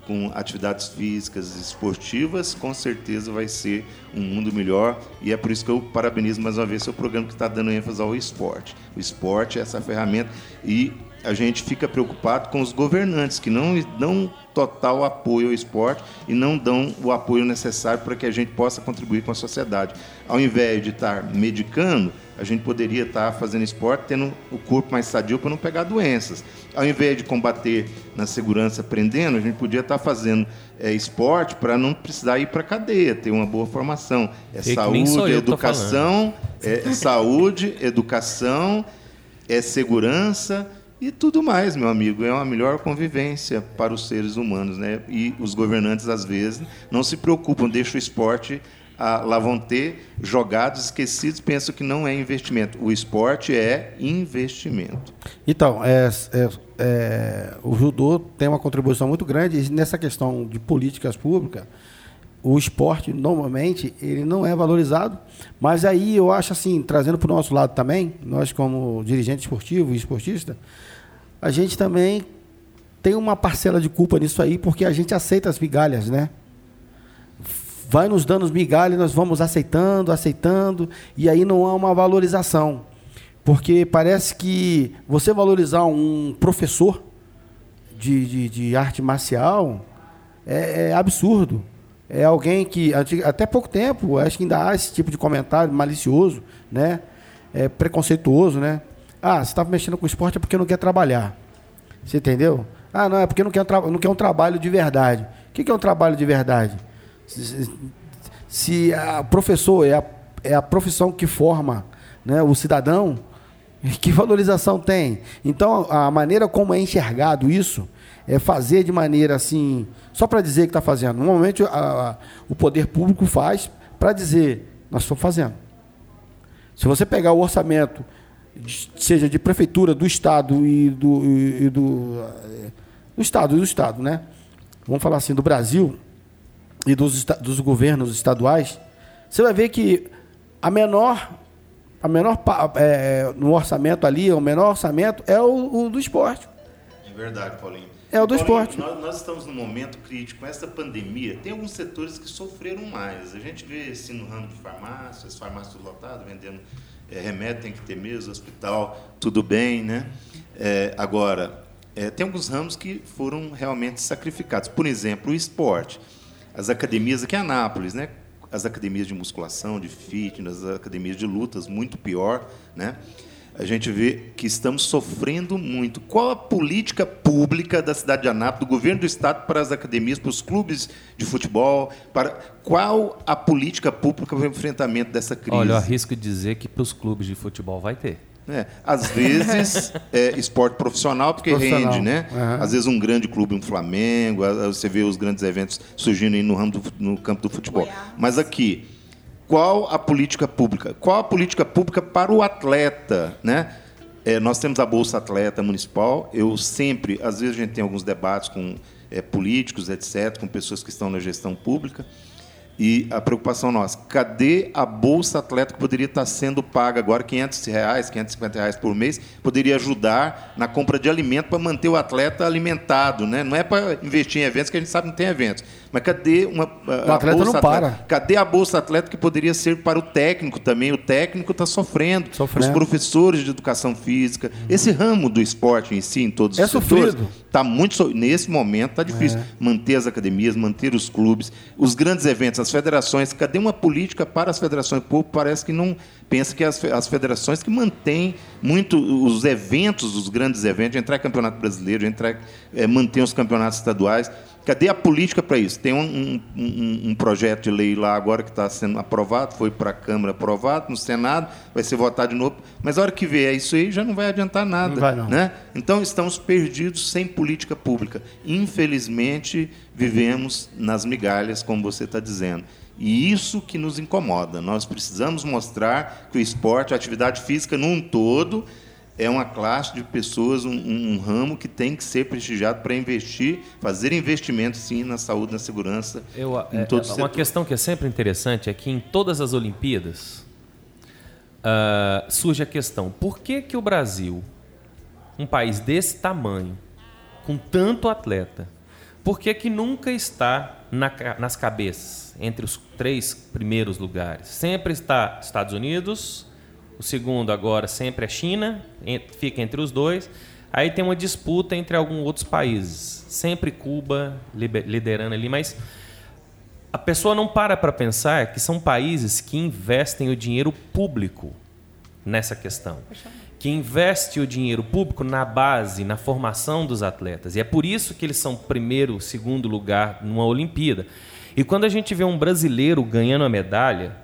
com atividades físicas e esportivas, com certeza vai ser um mundo melhor. E é por isso que eu parabenizo mais uma vez seu programa que está dando ênfase ao esporte. O esporte é essa ferramenta e a gente fica preocupado com os governantes que não dão total apoio ao esporte e não dão o apoio necessário para que a gente possa contribuir com a sociedade. Ao invés de estar medicando, a gente poderia estar fazendo esporte, tendo o corpo mais sadio para não pegar doenças. Ao invés de combater na segurança prendendo, a gente podia estar fazendo é, esporte para não precisar ir para a cadeia, ter uma boa formação. É saúde, educação, é, é saúde, educação, é segurança e tudo mais, meu amigo. É uma melhor convivência para os seres humanos, né? E os governantes às vezes não se preocupam, deixam o esporte lá vão ter jogados esquecidos, pensam que não é investimento. O esporte é investimento. Então, é, é, é, o judô tem uma contribuição muito grande nessa questão de políticas públicas. O esporte, normalmente, ele não é valorizado, mas aí eu acho assim, trazendo para o nosso lado também, nós como dirigente esportivo e esportista, a gente também tem uma parcela de culpa nisso aí, porque a gente aceita as migalhas, né? Vai nos dando os migalhas, nós vamos aceitando, aceitando, e aí não há uma valorização. Porque parece que você valorizar um professor de, de, de arte marcial é, é, absurdo. É alguém que, até pouco tempo, acho que ainda há esse tipo de comentário malicioso, né? É preconceituoso, né? Ah, você está mexendo com esporte é porque não quer trabalhar. Você entendeu? Ah, não, é porque não quer, não quer um trabalho de verdade. O que é um trabalho de verdade? Se a professor é a, é a profissão que forma né, o cidadão, que valorização tem? Então, a maneira como é enxergado isso é fazer de maneira assim, só para dizer que está fazendo. Normalmente, a, a, o poder público faz para dizer, nós estamos fazendo. Se você pegar o orçamento, seja de prefeitura, do Estado e do, e do, do Estado, do Estado, né? Vamos falar assim, do Brasil, e dos, dos governos estaduais, você vai ver que a menor, a menor é, no orçamento ali, o menor orçamento é o, o do esporte. É verdade, Paulinho. É o do Paulinho, esporte. Nós, nós, estamos num momento crítico. Com essa pandemia, tem alguns setores que sofreram mais. A gente vê assim no ramo de farmácia, as farmácias lotadas, vendendo é, remédio, tem que ter mesmo, hospital, tudo bem, né? É, agora, é, tem alguns ramos que foram realmente sacrificados. Por exemplo, o esporte as academias aqui em Anápolis, né? As academias de musculação, de fitness, as academias de lutas, muito pior, né? A gente vê que estamos sofrendo muito. Qual a política pública da cidade de Anápolis, do governo do estado para as academias, para os clubes de futebol, para qual a política pública para o enfrentamento dessa crise? Olha, eu arrisco dizer que para os clubes de futebol vai ter. É, às vezes é esporte profissional, porque profissional. rende, né? Uhum. Às vezes um grande clube, um Flamengo, você vê os grandes eventos surgindo aí no, ramo do, no campo do futebol. Mas aqui, qual a política pública? Qual a política pública para o atleta, né? É, nós temos a Bolsa Atleta Municipal. Eu sempre, às vezes a gente tem alguns debates com é, políticos, etc., com pessoas que estão na gestão pública. E a preocupação nossa, cadê a bolsa atleta que poderia estar sendo paga agora 500 reais, 550 reais por mês, poderia ajudar na compra de alimento para manter o atleta alimentado, né? Não é para investir em eventos que a gente sabe que não tem eventos, mas cadê uma o atleta bolsa não para. Atleta? Cadê a bolsa atleta que poderia ser para o técnico também? O técnico está sofrendo, sofrendo, os professores de educação física, esse ramo do esporte em si, em todos é os setores, está muito nesse momento está difícil é. manter as academias, manter os clubes, os grandes eventos, as federações, cadê uma política para as federações? O povo parece que não pensa que as, as federações que mantêm muito os eventos, os grandes eventos, entrar em campeonato brasileiro, entrar, é, manter os campeonatos estaduais. Cadê a política para isso? Tem um, um, um, projeto de lei lá agora que está sendo aprovado, foi para a Câmara aprovado, no Senado, vai ser votado de novo, mas a hora que vier isso aí já não vai adiantar nada. Não vai, não. Né? Então estamos perdidos sem política pública. Infelizmente, vivemos nas migalhas, como você está dizendo. E isso que nos incomoda. Nós precisamos mostrar que o esporte, a atividade física num todo, é uma classe de pessoas, um, um, ramo que tem que ser prestigiado para investir, fazer investimentos sim na saúde, na segurança. Eu, em é, é, uma questão que é sempre interessante é que em todas as Olimpíadas uh, surge a questão: por que, que o Brasil, um país desse tamanho, com tanto atleta, por que, que nunca está na, nas cabeças, entre os três primeiros lugares? Sempre está Estados Unidos, o segundo agora sempre é China, fica entre os dois. Aí tem uma disputa entre alguns outros países, sempre Cuba liderando ali, mas a pessoa não para para pensar que são países que investem o dinheiro público nessa questão que investe o dinheiro público na base, na formação dos atletas. E é por isso que eles são primeiro, segundo lugar numa Olimpíada. E quando a gente vê um brasileiro ganhando a medalha,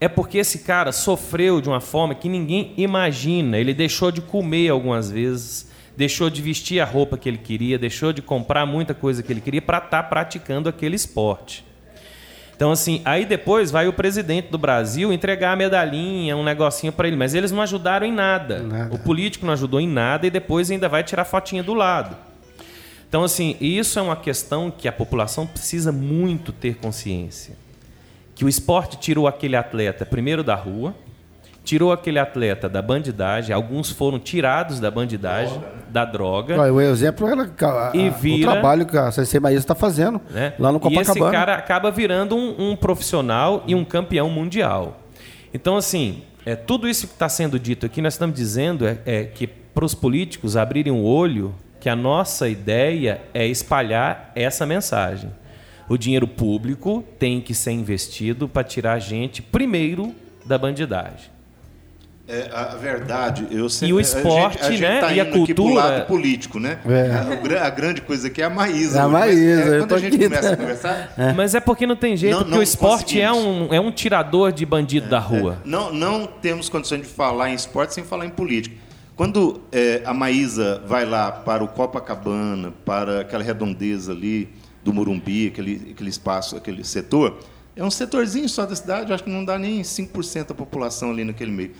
é porque esse cara sofreu de uma forma que ninguém imagina. Ele deixou de comer algumas vezes, deixou de vestir a roupa que ele queria, deixou de comprar muita coisa que ele queria para estar tá praticando aquele esporte. Então, assim, aí depois vai o presidente do Brasil entregar a medalhinha, um negocinho para ele, mas eles não ajudaram em nada. nada. O político não ajudou em nada e depois ainda vai tirar fotinha do lado. Então, assim, isso é uma questão que a população precisa muito ter consciência. Que o esporte tirou aquele atleta primeiro da rua, tirou aquele atleta da bandidagem, alguns foram tirados da bandidagem, droga. da droga. o exemplo era a, e vira, o trabalho que a CC Maísa está fazendo né? lá no Copacabana. E esse cara acaba virando um, um profissional e um campeão mundial. Então, assim, é, tudo isso que está sendo dito aqui, nós estamos dizendo é, é que para os políticos abrirem o olho, que a nossa ideia é espalhar essa mensagem. O dinheiro público tem que ser investido para tirar a gente, primeiro, da bandidagem. É, a verdade, eu sempre, E o esporte, a gente, a né? Tá e a cultura. lado político, né? É. A, a, grande coisa aqui é a Maísa. É a Maísa. É, quando a gente aqui, começa a conversar. É. Mas é porque não tem jeito, não, porque não o esporte é um, é um tirador de bandido é, da rua. É. Não, não temos condições de falar em esporte sem falar em política. Quando é, a Maísa vai lá para o Copacabana, para aquela redondeza ali do Morumbi, aquele, aquele espaço, aquele setor, é um setorzinho só da cidade, acho que não dá nem 5% da população ali naquele meio.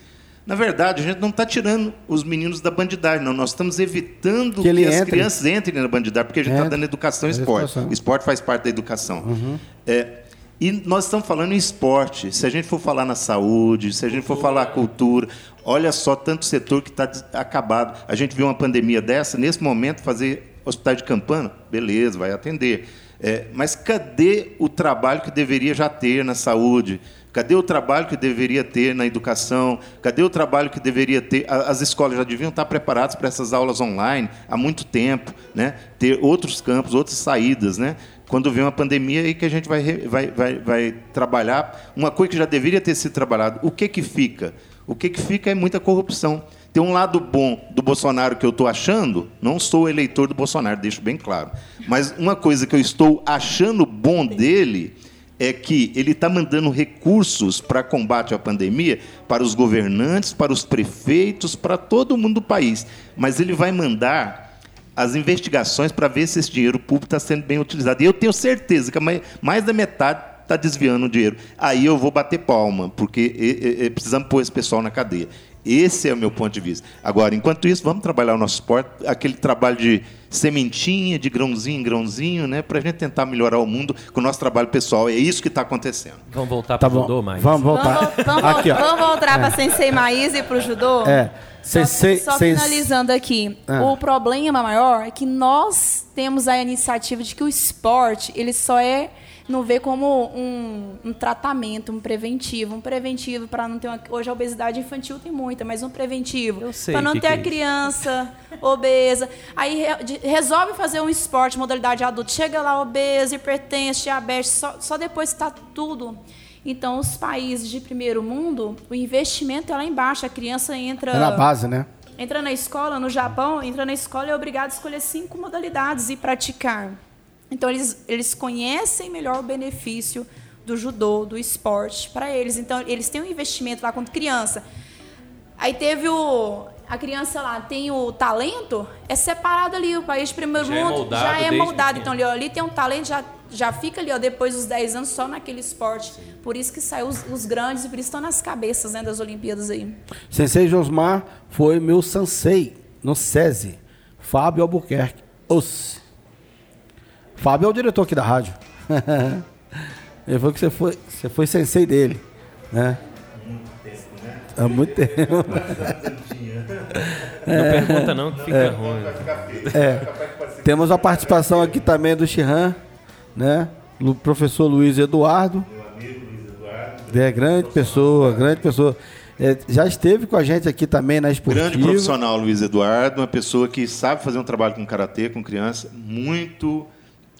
Na verdade, a gente não está tirando os meninos da bandidagem, não. Nós estamos evitando que, que as entre. crianças entrem na bandidagem, porque a gente está dando educação e esporte. Educação. O esporte faz parte da educação. Uhum. É, e nós estamos falando em esporte. Se a gente for falar na saúde, se a gente for falar cultura, olha só tanto setor que está acabado. A gente viu uma pandemia dessa, nesse momento, fazer hospital de campana, beleza, vai atender. É, mas cadê o trabalho que deveria já ter na saúde? Cadê o trabalho que deveria ter na educação? Cadê o trabalho que deveria ter? As escolas já deviam estar preparadas para essas aulas online há muito tempo, né? ter outros campos, outras saídas. Né? Quando vem uma pandemia, aí que a gente vai, vai, vai, vai trabalhar uma coisa que já deveria ter sido trabalhada. O que, que fica? O que, que fica é muita corrupção. Tem um lado bom do Bolsonaro que eu estou achando, não sou eleitor do Bolsonaro, deixo bem claro. Mas uma coisa que eu estou achando bom dele é que ele está mandando recursos para combate à pandemia para os governantes, para os prefeitos, para todo mundo do país. Mas ele vai mandar as investigações para ver se esse dinheiro público está sendo bem utilizado. E eu tenho certeza que mais da metade está desviando o dinheiro. Aí eu vou bater palma, porque precisamos pôr esse pessoal na cadeia. Esse é o meu ponto de vista. Agora, enquanto isso, vamos trabalhar o nosso esporte, aquele trabalho de sementinha, de grãozinho em grãozinho, né, para a gente tentar melhorar o mundo com o nosso trabalho pessoal. É isso que está acontecendo. Vamos voltar Tá para o bom. judô, mais. Vamos voltar. Vamos, vamos, Aqui, ó. vamos voltar para Sensei Maísa e para o judô? É. Só, Sensei- só finalizando aqui, Ah. o problema maior é que nós temos a iniciativa de que o esporte ele só é não vê como um, um tratamento, um preventivo, um preventivo para não ter uma, hoje a obesidade infantil tem muita, mas um preventivo Eu sei para não que ter que a é criança obesa, aí resolve fazer um esporte modalidade adulta, chega lá obeso, hipertenso, diabetes, só, só depois está tudo então, os países de primeiro mundo, o investimento é lá embaixo. A criança entra. É na base, né? Entra na escola, no Japão, entra na escola e é obrigado a escolher cinco modalidades e praticar. Então, eles, eles conhecem melhor o benefício do judô, do esporte para eles. Então, eles têm um investimento lá quando criança. Aí teve o. A criança lá tem o talento, é separado ali, o país de primeiro Já é mundo moldado já é moldado. Então, ali, ó, ali tem um talento, já, já fica ali, ó, depois dos 10 anos, só naquele esporte. Por isso que saiu os, os grandes e por isso estão nas cabeças né, das Olimpíadas aí. Sensei Josmar foi meu sensei no SESI. Fábio Albuquerque. Os. Fábio é o diretor aqui da rádio. Ele falou que você foi, você foi sensei dele. Né? Há muito tempo. Não pergunta não, que fica ruim. Temos a participação aqui também do Chihan, né? Do professor Luiz Eduardo. É, grande pessoa, grande pessoa. É, já esteve com a gente aqui também na Esportiva. Grande profissional, Luiz Eduardo, uma pessoa que sabe fazer um trabalho com karatê, com criança, muito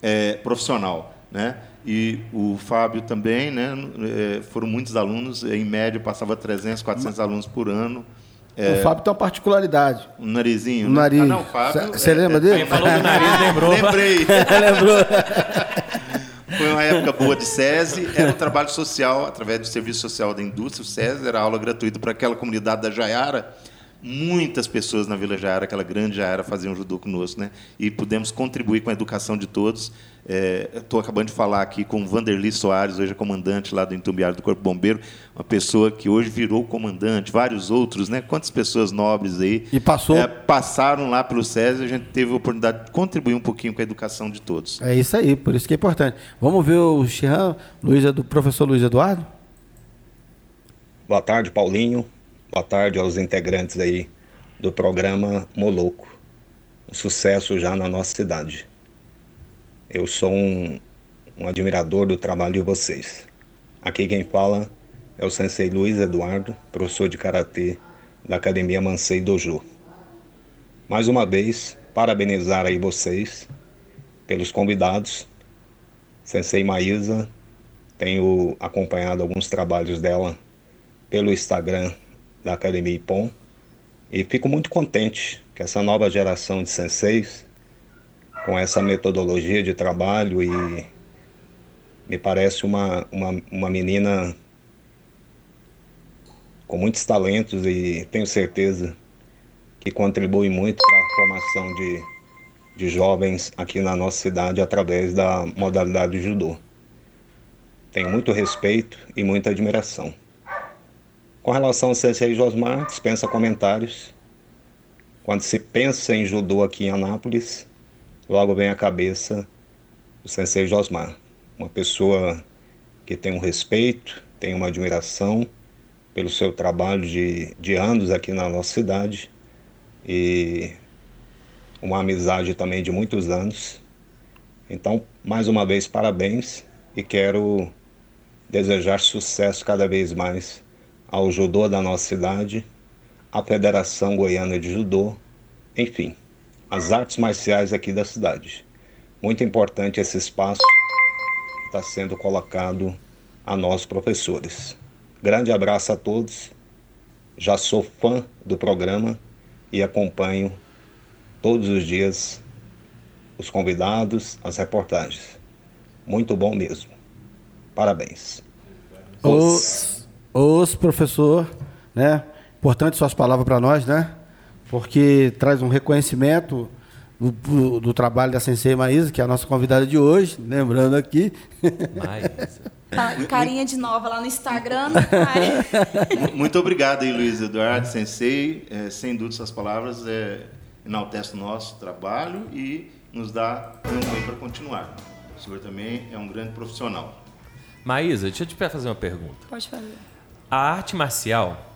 é, profissional, né? E o Fábio também, né? é, foram muitos alunos, em média passava 300, 400 alunos por ano. O Fábio tem uma particularidade. Um narizinho. O né? nariz. Ah, não, Fábio. Você é- lembra é- dele? Quem falou do nariz lembrou. Lembrei. Lembrou? Foi uma época boa de SESI, era um trabalho social, através do Serviço Social da Indústria, o SESI, era aula gratuita para aquela comunidade da Jaiara. Muitas pessoas na Vila Jaiara, aquela grande Jaiara, faziam judô conosco, né? E pudemos contribuir com a educação de todos. Estou acabando de falar aqui com o Vanderly Soares, hoje é comandante lá do Entumbiário do Corpo Bombeiro, uma pessoa que hoje virou comandante, vários outros, né? Quantas pessoas nobres aí E passou- é, passaram lá pelo SESI, a gente teve a oportunidade de contribuir um pouquinho com a educação de todos. É isso aí, por isso que é importante. Vamos ver o Chihan, Luiz, professor Luiz Eduardo? Boa tarde, Paulinho. Boa tarde aos integrantes aí do programa Moloco. Um sucesso já na nossa cidade. Eu sou um, um admirador do trabalho de vocês. Aqui quem fala é o sensei Luiz Eduardo, professor de Karatê da Academia Mansei Dojo. Mais uma vez, parabenizar aí vocês pelos convidados. Sensei Maísa, tenho acompanhado alguns trabalhos dela pelo Instagram da Academia Ipom e fico muito contente que essa nova geração de senseis, com essa metodologia de trabalho e me parece uma, uma, uma menina com muitos talentos e tenho certeza que contribui muito para a formação de, de jovens aqui na nossa cidade através da modalidade judô. Tenho muito respeito e muita admiração. Com relação ao Sensei Josmar, dispensa comentários. Quando se pensa em judô aqui em Anápolis, logo vem à cabeça o Sensei Josmar. Uma pessoa que tem um respeito, tem uma admiração pelo seu trabalho de, de anos aqui na nossa cidade e uma amizade também de muitos anos. Então, mais uma vez, parabéns e quero desejar sucesso cada vez mais ao judô da nossa cidade, à Federação Goiana de Judô, enfim, as artes marciais aqui da cidade. Muito importante esse espaço que está sendo colocado a nós professores. Grande abraço a todos. Já sou fã do programa e acompanho todos os dias os convidados, as reportagens. Muito bom mesmo. Parabéns. Os, os professor, né? Importante suas palavras para nós, né? Porque traz um reconhecimento do, do- do trabalho da Sensei Maísa, que é a nossa convidada de hoje, lembrando aqui. Maísa. Tá, carinha de nova lá no Instagram. Muito obrigado aí, Luiz Eduardo, sensei. É, sem dúvida, essas palavras é, enaltece o nosso trabalho e nos dá ânimo para continuar. O senhor também é um grande profissional. Maísa, deixa eu te fazer uma pergunta. Pode fazer. A arte marcial,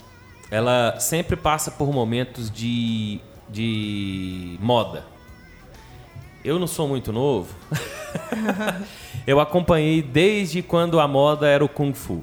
ela sempre passa por momentos de, de moda. Eu não sou muito novo. eu acompanhei desde quando a moda era o Kung Fu.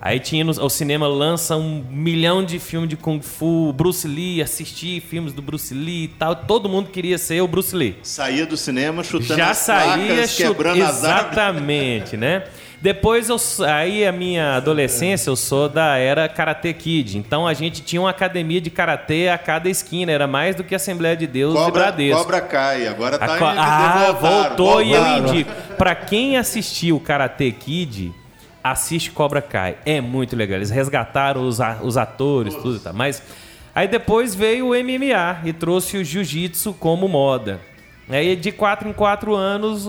Aí tinha no, o cinema lança um milhão de filmes de Kung Fu, Bruce Lee, assisti filmes do Bruce Lee e tal. Todo mundo queria ser o Bruce Lee. Saía do cinema chutando Já as saía placas, chut- quebrando as. Exatamente, né? Depois eu aí a minha adolescência eu sou da era Karate Kid. Então a gente tinha uma academia de karatê a cada esquina, era mais do que Assembleia de Deus e Cobra, Bradesco. cobra cai, agora A tá co- ah, voltaram, voltou e eu indico. Pra quem assistiu o Karate Kid, assiste Cobra Kai. É muito legal. Eles resgataram os, a- os atores, tudo e tal. Mas aí depois veio o MMA e trouxe o jiu-jitsu como moda. Aí de quatro em quatro anos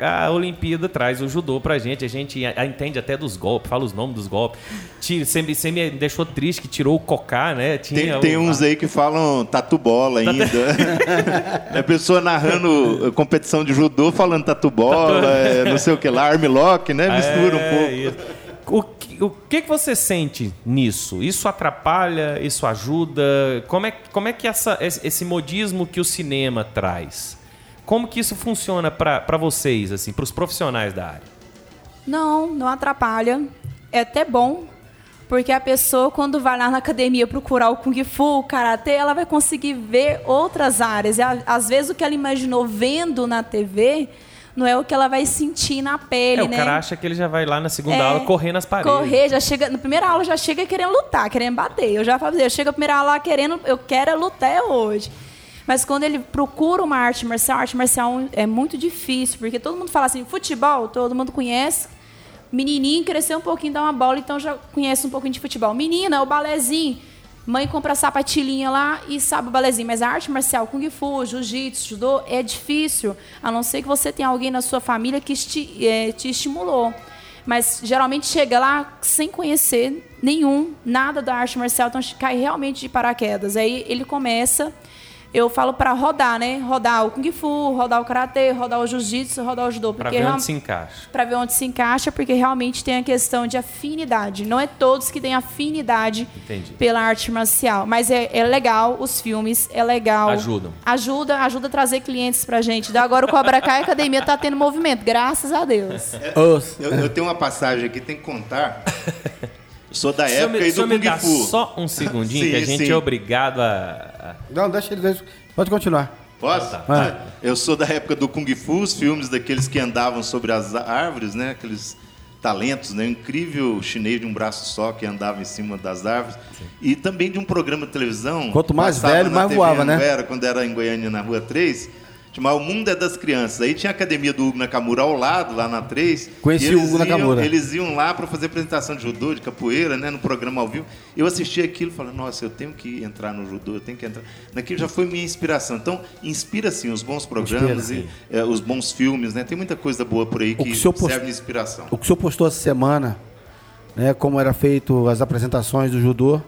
a, a Olimpíada traz o judô pra gente. A gente entende até dos golpes, fala os nomes dos golpes. Você me, deixou triste que tirou o cocá, né? Tinha Tem, tem o- uns aí que falam tatu bola ainda. é a pessoa narrando competição de judô falando tatu bola, é, não sei o que lá, armlock, né? Mistura um É, pouco. isso. O, que- o que, que você sente nisso? Isso atrapalha? Isso ajuda? Como é, como é que essa, esse modismo que o cinema traz? Como que isso funciona para vocês, assim, para os profissionais da área? Não, não atrapalha. É até bom, porque a pessoa, quando vai lá na academia procurar o Kung Fu, o Karatê, ela vai conseguir ver outras áreas. E, às vezes o que ela imaginou vendo na TV não é o que ela vai sentir na pele, É, o né? cara acha que ele já vai lá na segunda É, aula correr nas paredes. Correr, já chega. Na primeira aula já chega querendo lutar, querendo bater. Eu já falei, eu chego na primeira aula lá querendo, eu quero é lutar é hoje. Mas quando ele procura uma arte marcial, a arte marcial é muito difícil, porque todo mundo fala assim, futebol, todo mundo conhece. Menininho cresceu um pouquinho, dá uma bola, então já conhece um pouquinho de futebol. Menina, o balézinho. Mãe compra sapatilhinha lá e sabe o balézinho. Mas a arte marcial, kung fu, jiu-jitsu, judô, é difícil. A não ser que você tenha alguém na sua família que esti- eh, te estimulou. Mas geralmente chega lá sem conhecer nenhum, nada da arte marcial, então cai realmente de paraquedas. Aí ele começa, eu falo para rodar, né? Rodar o kung fu, rodar o karatê, rodar o jiu-jitsu, rodar o judô, Para ver onde se encaixa. para ver onde se encaixa, porque realmente tem a questão de afinidade. Não é todos que têm afinidade Entendi. pela arte marcial, mas é, é legal os filmes, é legal. Ajudam. Ajuda, ajuda a trazer clientes pra gente. Da agora o Cobra Kai a academia tá tendo movimento, graças a Deus. Os- Eu, eu tenho uma passagem aqui, tem que contar. Eu sou da O época me, o do Kung Fu. só um segundinho Sim, que a gente sim. é obrigado a... Não, deixa ele. Pode continuar. Posso? Vai. Eu sou da época do Kung Fu, os filmes daqueles que andavam sobre as árvores, né? Aqueles talentos, né? Um incrível chinês de um braço só que andava em cima das árvores. E também de um programa de televisão. Quanto mais velho, na mais TV voava, né? Anguera, quando era em Goiânia, na Rua 3. Chamava O Mundo é das Crianças. Aí tinha a academia do Hugo Nakamura ao lado, lá na 3. Conheci o Hugo iam- Nakamura. Eles iam lá para fazer apresentação de judô, de capoeira, né? No programa ao vivo. Eu assisti aquilo e falei, nossa, eu tenho que entrar no judô, eu tenho que entrar. Naquilo já foi minha inspiração. Então, inspira sim os bons programas Inspira, e eh, os bons filmes, né? Tem muita coisa boa por aí que que, senhor post- serve de inspiração. O que o senhor postou essa semana, né? Como era feito as apresentações do judô.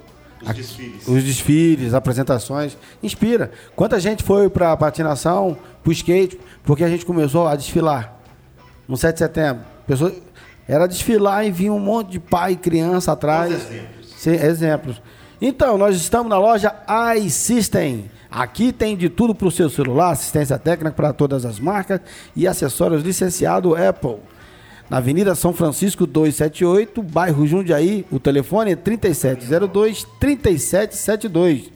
Os Aqui- desfiles. Os desfiles, apresentações. Inspira. Quanta gente foi pra patinação, pro skate, porque a gente começou a desfilar. No 7 de setembro. Pessoa, era desfilar e vinha um monte de pai e criança atrás. Exemplos. Sim, exemplos. Então, nós estamos na loja iSystem. Aqui tem de tudo para o seu celular, assistência técnica para todas as marcas e acessórios licenciado Apple. Na Avenida São Francisco 278, bairro Jundiaí, o telefone é 3702 3772.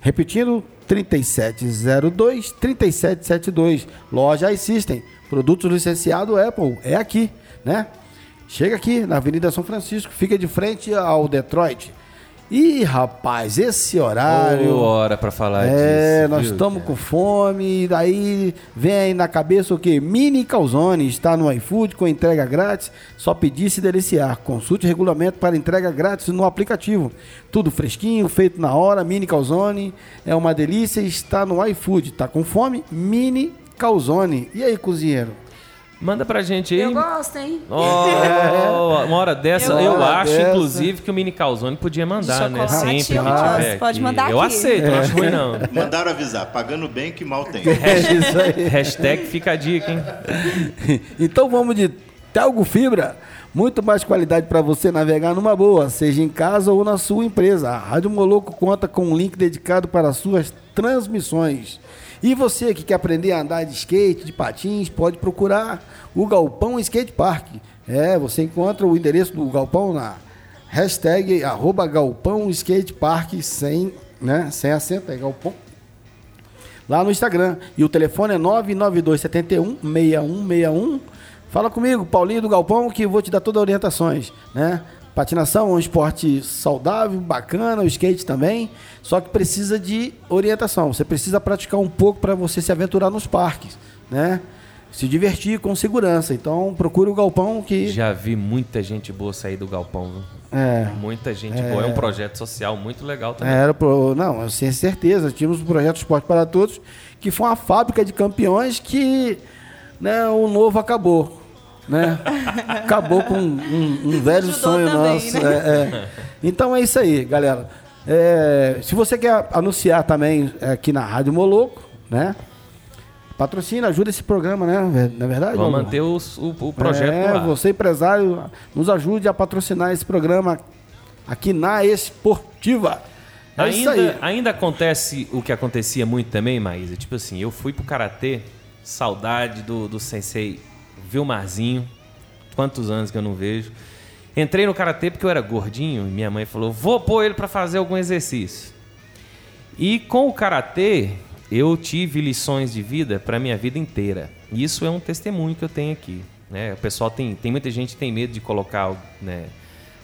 Repetindo, 3702 3772. Loja iSystem, produtos licenciado Apple, é aqui, né? Chega aqui na Avenida São Francisco, fica de frente ao Detroit. Ih, rapaz, esse horário. Ô, hora pra falar É, disso, nós viu, estamos com fome, e daí vem aí na cabeça o quê? Mini Calzone, está no iFood com entrega grátis, só pedir se deliciar. Consulte regulamento para entrega grátis no aplicativo. Tudo fresquinho, feito na hora, Mini Calzone, é uma delícia, está no iFood. Tá com fome? Mini Calzone. E aí, cozinheiro? Manda pra gente aí. Eu gosto, hein? Oh, uma hora dessa, Eu eu, acho, Dessa. inclusive, que o Mini Calzone podia mandar, né? Sempre eu que Pode aqui. mandar Eu aqui. aceito, não acho ruim não. Mandaram avisar, pagando bem que mal tem. É isso aí. Hashtag fica a dica, hein? Então vamos de Telgo Fibra. Muito mais qualidade para você navegar numa boa, seja em casa ou na sua empresa. A Rádio Moloco conta com um link dedicado para suas transmissões. E você que quer aprender a andar de skate, de patins, pode procurar o Galpão Skate Park. É, você encontra o endereço do Galpão na hashtag arroba Galpão Skate Park sem, né, sem acento, é Galpão lá no Instagram. E o telefone é 992 71 6161. Fala comigo, Paulinho do Galpão, que eu vou te dar todas as orientações, né? Patinação é um esporte saudável, bacana, o skate também, só que precisa de orientação. Você precisa praticar um pouco para você se aventurar nos parques, né? Se divertir com segurança. Então, procure o Galpão que Já vi muita gente boa sair do galpão, viu? é, Muita gente boa. É um projeto social muito legal também. Era pro, não, eu tenho certeza. Tínhamos o projeto Esporte para Todos, que foi uma fábrica de campeões que né, o novo acabou. Né? Acabou com um, um velho Ajudou sonho também, nosso. né? é, é. Então é isso aí, galera. É, se você quer anunciar também aqui na Rádio Moloco, né? Patrocina, ajuda esse programa, né? Não é verdade? Vamos manter os- o, o projeto é, lá. você empresário, nos ajude a patrocinar esse programa aqui na Esportiva. É isso aí. Ainda, ainda acontece o que acontecia muito também, Maísa. Tipo assim, eu fui pro Karatê, saudade do, do sensei Vilmarzinho. Quantos anos que eu não vejo. Entrei no Karatê porque eu era gordinho e minha mãe falou, vou pôr ele para fazer algum exercício. E com o Karatê, eu tive lições de vida para minha vida inteira. Isso é um testemunho que eu tenho aqui. Né? O pessoal tem, tem muita gente que tem medo de colocar né,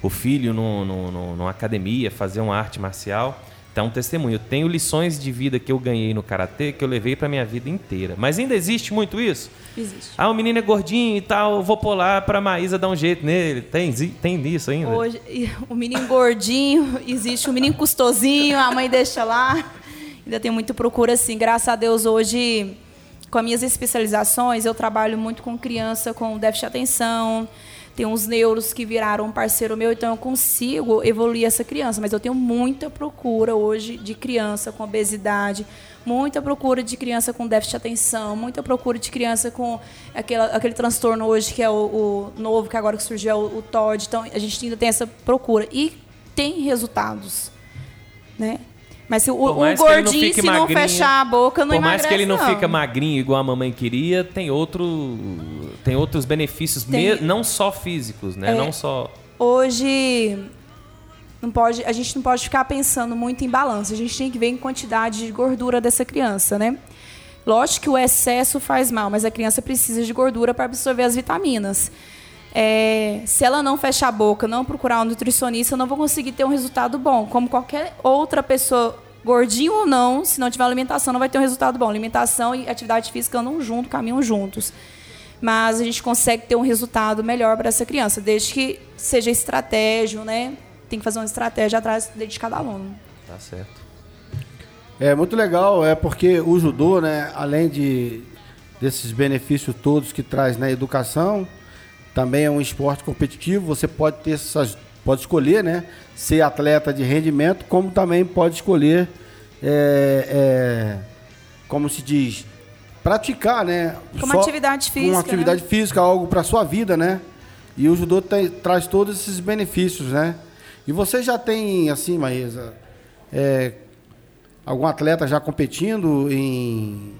o filho no, no, no- numa academia, fazer uma arte marcial. Então, é um testemunho. Eu tenho lições de vida que eu ganhei no Karatê que eu levei para minha vida inteira. Mas ainda existe muito isso? Existe. Ah, o menino é gordinho e tal, eu vou pular pra Maísa dar um jeito nele. Tem, tem isso ainda? Hoje, o menino gordinho, existe o menino custosinho, a mãe deixa lá. Ainda tem muito procura, assim. Graças a Deus, hoje, com as minhas especializações, eu trabalho muito com criança com déficit de atenção. Tem uns neuros que viraram um parceiro meu, então eu consigo evoluir essa criança. Mas eu tenho muita procura hoje de criança com obesidade, muita procura de criança com déficit de atenção, muita procura de criança com aquela, aquele transtorno hoje que é o, o novo, que agora que surgiu, é o, o TOD. Então, a gente ainda tem essa procura. E tem resultados, né? Mas se o, o não gordinho, se não magrinho, fechar a boca, não Por mais emagrece, que ele não, não. fica magrinho igual a mamãe queria, tem outro tem outros benefícios, Tem- me- não só físicos, né? É. Não só Hoje, não pode, a gente não pode ficar pensando muito em balanço. A gente tem que ver em quantidade de gordura dessa criança, né? Lógico que o excesso faz mal, mas a criança precisa de gordura para absorver as vitaminas. É, se ela não fechar a boca, não procurar um nutricionista, eu não vou conseguir ter um resultado bom. Como qualquer outra pessoa, gordinho ou não, se não tiver alimentação, não vai ter um resultado bom. Alimentação e atividade física andam junto, caminham juntos. Mas a gente consegue ter um resultado melhor para essa criança, desde que seja estratégia, né? Tem que fazer uma estratégia atrás de cada aluno. tá certo. É muito legal, é porque o judô, né, além de desses benefícios todos que traz na educação, também é um esporte competitivo. Você pode ter essas, pode escolher, né, ser atleta de rendimento, como também pode escolher, é, é, como se diz, praticar, né, Como atividade física, uma atividade física, algo para sua vida, né? E o judô tem- traz todos esses benefícios, né? E você já tem, assim, Maísa, é, algum atleta já competindo em,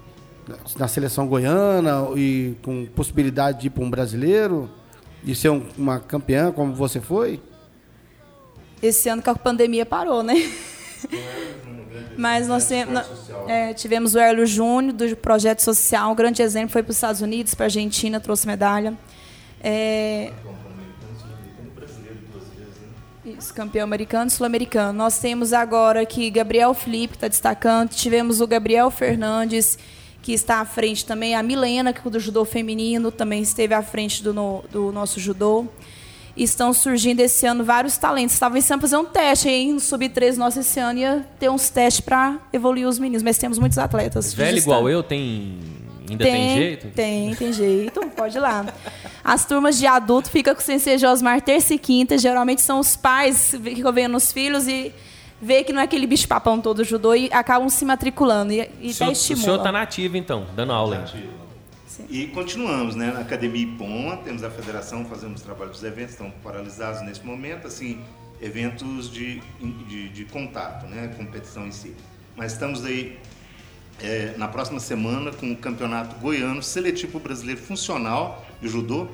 na seleção goiana e com possibilidade de ir para um brasileiro e ser um- uma campeã como você foi? Esse ano que a pandemia parou, né? Mas nós temos- é, tivemos o Hélio Júnior, do Projeto Social, um grande exemplo, foi para os Estados Unidos, para a Argentina, trouxe medalha. É, Isso, campeão americano e sul-americano. Nós temos agora aqui Gabriel Felipe, que está destacando. Tivemos o Gabriel Fernandes, que está à frente também. A Milena, que é do judô feminino, também esteve à frente do, no- do nosso judô. Estão surgindo esse ano vários talentos. Estava pensando em fazer um teste hein? no Sub-13 nosso esse ano. Ia ter uns testes para evoluir os meninos. Mas temos muitos atletas. Velho igual eu tem Ainda tem, jeito? Tem, tem jeito. Pode ir lá. As turmas de adulto ficam com o Sensei Josmar terça e quinta. Geralmente são os pais que ficam vendo os filhos e vê que não é aquele bicho papão todo judô e acabam se matriculando. E, e o senhor, até o senhor está nativo, então, dando aula. hein? E continuamos, né? Na Academia IPOM, temos a federação, fazemos trabalho dos eventos, estão paralisados nesse momento, assim, eventos de, de, de contato, né? Competição em si. Mas estamos aí é, na próxima semana com o Campeonato Goiano Seletivo Brasileiro Funcional de Judô.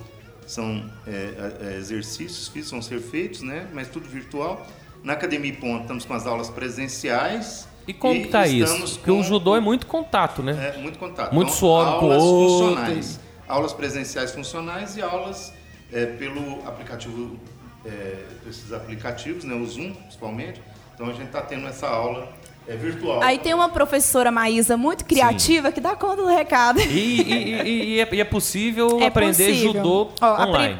São é, é, exercícios que vão ser feitos, né? Mas tudo virtual. Na Academia IPOM estamos com as aulas presenciais. E como que tá isso? Porque o com- judô é muito contato, né? é, muito contato. Muito suor um com o outro. funcionais. Aulas presenciais funcionais e aulas é, pelo aplicativo, é, esses aplicativos, né, o Zoom, principalmente. Então a gente está tendo essa aula é, virtual. Aí tem uma professora Maísa muito criativa que dá conta do recado. E, e- e- e é, e é possível É aprender possível. judô Ó, a online.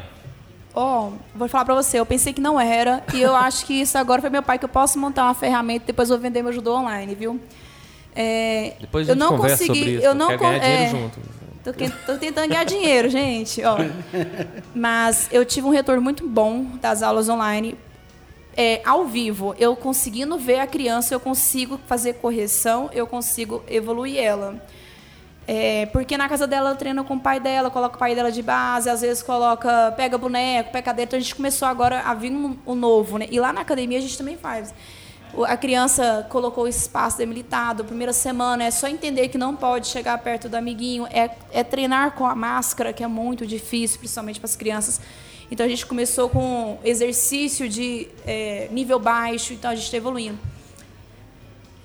Ó, vou falar pra você, eu pensei que não era, e eu acho que isso agora foi meu pai, que eu posso montar uma ferramenta, depois eu vou vender meu judô online, viu? É, Depois a eu gente não conversa consegui, sobre isso. eu não ganhar dinheiro é, junto. Tô, tô tentando ganhar dinheiro, gente. Ó. Mas eu tive um retorno muito bom das aulas online. É, ao vivo, eu conseguindo ver a criança, eu consigo fazer correção, eu consigo evoluir ela. É, porque na casa dela eu treino com o pai dela, coloco o pai dela de base, às vezes coloca, pega boneco, pega cadeira. Então a gente começou agora a vir um, um novo, né? E lá na academia a gente também faz. O- A criança colocou o espaço demilitado, primeira semana, é só entender que não pode chegar perto do amiguinho, é, é treinar com a máscara, que é muito difícil, principalmente para as crianças. Então a gente começou com exercício de é, nível baixo, então a gente está evoluindo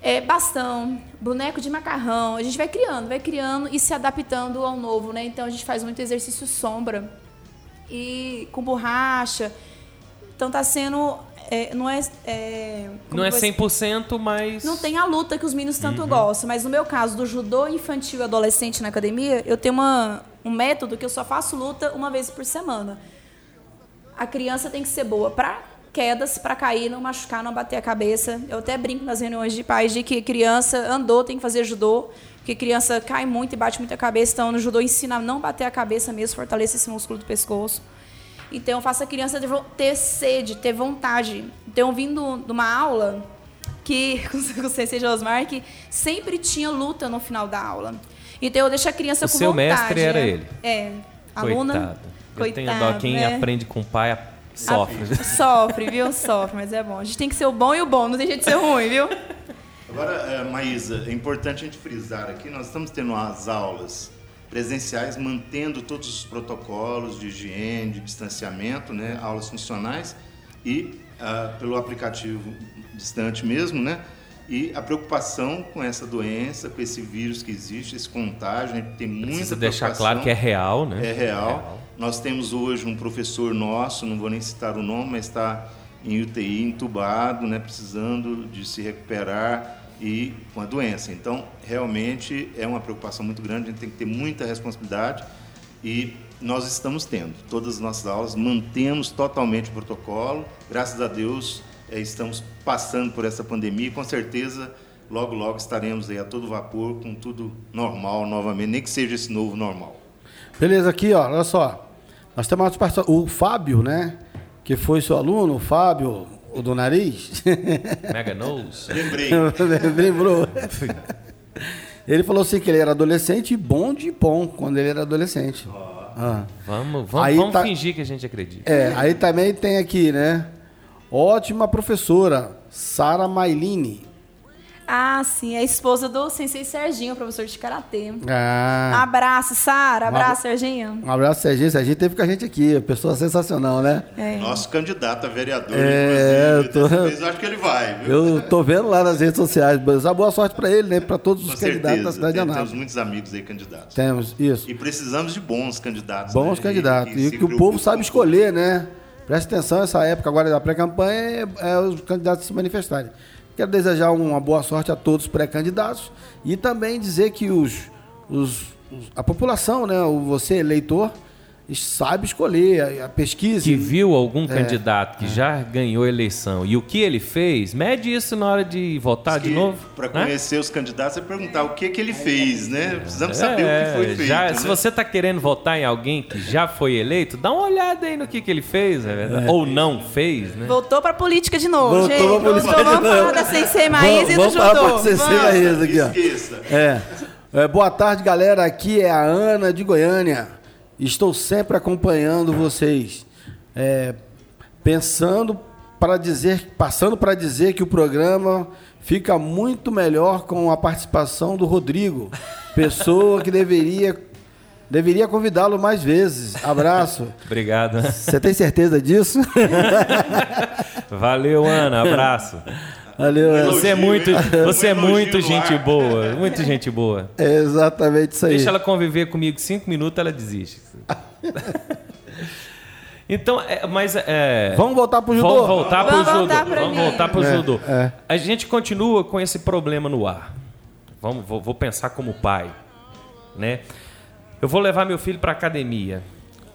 é, bastão, boneco de macarrão. A gente vai criando, vai criando e se adaptando ao novo, né? Então a gente faz muito exercício sombra e com borracha. Então tá sendo. é, não é. é, Não é que eu 100%, mas... não tem a luta que os meninos tanto Uhum. gostam, mas no meu caso, do judô infantil e adolescente na academia, eu tenho uma, um método que eu só faço luta uma vez por semana. A criança tem que ser boa para quedas, para cair, não machucar, não bater a cabeça. Eu até brinco nas reuniões de pais de que criança andou, tem que fazer judô, porque criança cai muito e bate muito a cabeça, então no judô ensina a não bater a cabeça mesmo, fortalece esse músculo do pescoço. Então eu faço a criança ter sede, ter vontade. Então eu vim do- de uma aula que com o Sensei Josmar que sempre tinha luta no final da aula. Então eu deixo a criança O com seu vontade. mestre era né? ele. É. Aluna. Coitado. Eu tenho dó. Quem né? aprende com o pai sofre. A- sofre, viu? Sofre, mas é bom. A gente tem que ser o bom e o bom, não tem jeito de ser ruim, viu? Agora, eh, Maísa, é importante a gente frisar aqui, nós estamos tendo as aulas presenciais, mantendo todos os protocolos de higiene, de distanciamento, né, aulas funcionais, e ah, pelo aplicativo distante mesmo, né, e a preocupação com essa doença, com esse vírus que existe, esse contágio, a gente tem muita Precisa deixar claro que é real, né? É real. Nós temos hoje um professor nosso, não vou nem citar o nome, mas está em UTI, entubado, né, precisando de se recuperar e com a doença. Então, realmente é uma preocupação muito grande, a gente tem que ter muita responsabilidade e nós estamos tendo. Todas as nossas aulas mantemos totalmente o protocolo. Graças a Deus, eh, estamos passando por essa pandemia e com certeza logo logo estaremos aí a todo vapor com tudo normal novamente, nem que seja esse novo normal. Beleza, aqui, ó, olha só. Nós temos uma participação. O Fábio, né? Que foi seu aluno, o Fábio, o do nariz. Mega Nose. Lembrei. Lembrou? Ele falou assim que ele era adolescente e bom de bom quando ele era adolescente. Ah. Vamos, vamos, Aí vamos tá- fingir que a gente acredita. É, aí também tem aqui, né? Ótima professora, Sara Mailine. Ah, sim, é a esposa do Sensei Serginho, professor de Karatê. Ah, Abraço, Sara. Abraço, Serginho. um abraço, Serginho. Serginho teve com a gente aqui, pessoa sensacional, né? É. Nosso candidato a vereador, É, eu tô- vez acho que ele vai, viu? Eu tô vendo lá nas redes sociais. Mas boa sorte pra ele, né? Pra todos Com os candidatos da certeza. cidade de Tem- temos Anápolis. muitos amigos aí candidatos. Temos, isso. E precisamos de bons candidatos. Bons né? candidatos. E, se que o povo sabe escolher, né? Presta atenção, essa época agora da pré-campanha é, é os candidatos se manifestarem. Quero desejar uma boa sorte a todos os pré-candidatos e também dizer que os, os- a população, né, você eleitor, sabe escolher, a, a pesquisa. Que viu algum candidato que já ganhou a eleição e o que ele fez, mede isso na hora de votar de novo. Para né? conhecer os candidatos é perguntar o que, que ele fez, né? Precisamos saber o É, que foi feito. já- né? Se você está querendo votar em alguém que já foi eleito, dá uma olhada aí no que, que ele fez, é verdade? ou não fez, né? Voltou pra política de novo, Voltou gente. pra política Voltou, de vamos novo. falar da Sensei Maísa e do vamos falar pra Sensei. Maísa aqui, ó. Esqueça. É. É, Boa tarde, galera. Aqui é a Ana de Goiânia. Estou sempre acompanhando vocês. É, pensando para dizer, passando para dizer que o programa fica muito melhor com a participação do Rodrigo, pessoa que deveria deveria convidá-lo mais vezes. Abraço. Obrigado. Você tem certeza disso? Valeu, Ana. Abraço. Valeu. Você é muito, você é Um muito gente boa, muito gente boa. É exatamente isso aí. Deixa ela conviver comigo cinco minutos, ela desiste. Então, é, mas é, Vamos voltar pro judô? Vamos voltar pro Vamos judô. voltar Vamos mim. voltar pro É, judô. é. A gente continua com esse problema no ar. Vamos, vou, vou pensar como pai, né? Eu vou levar meu filho para academia.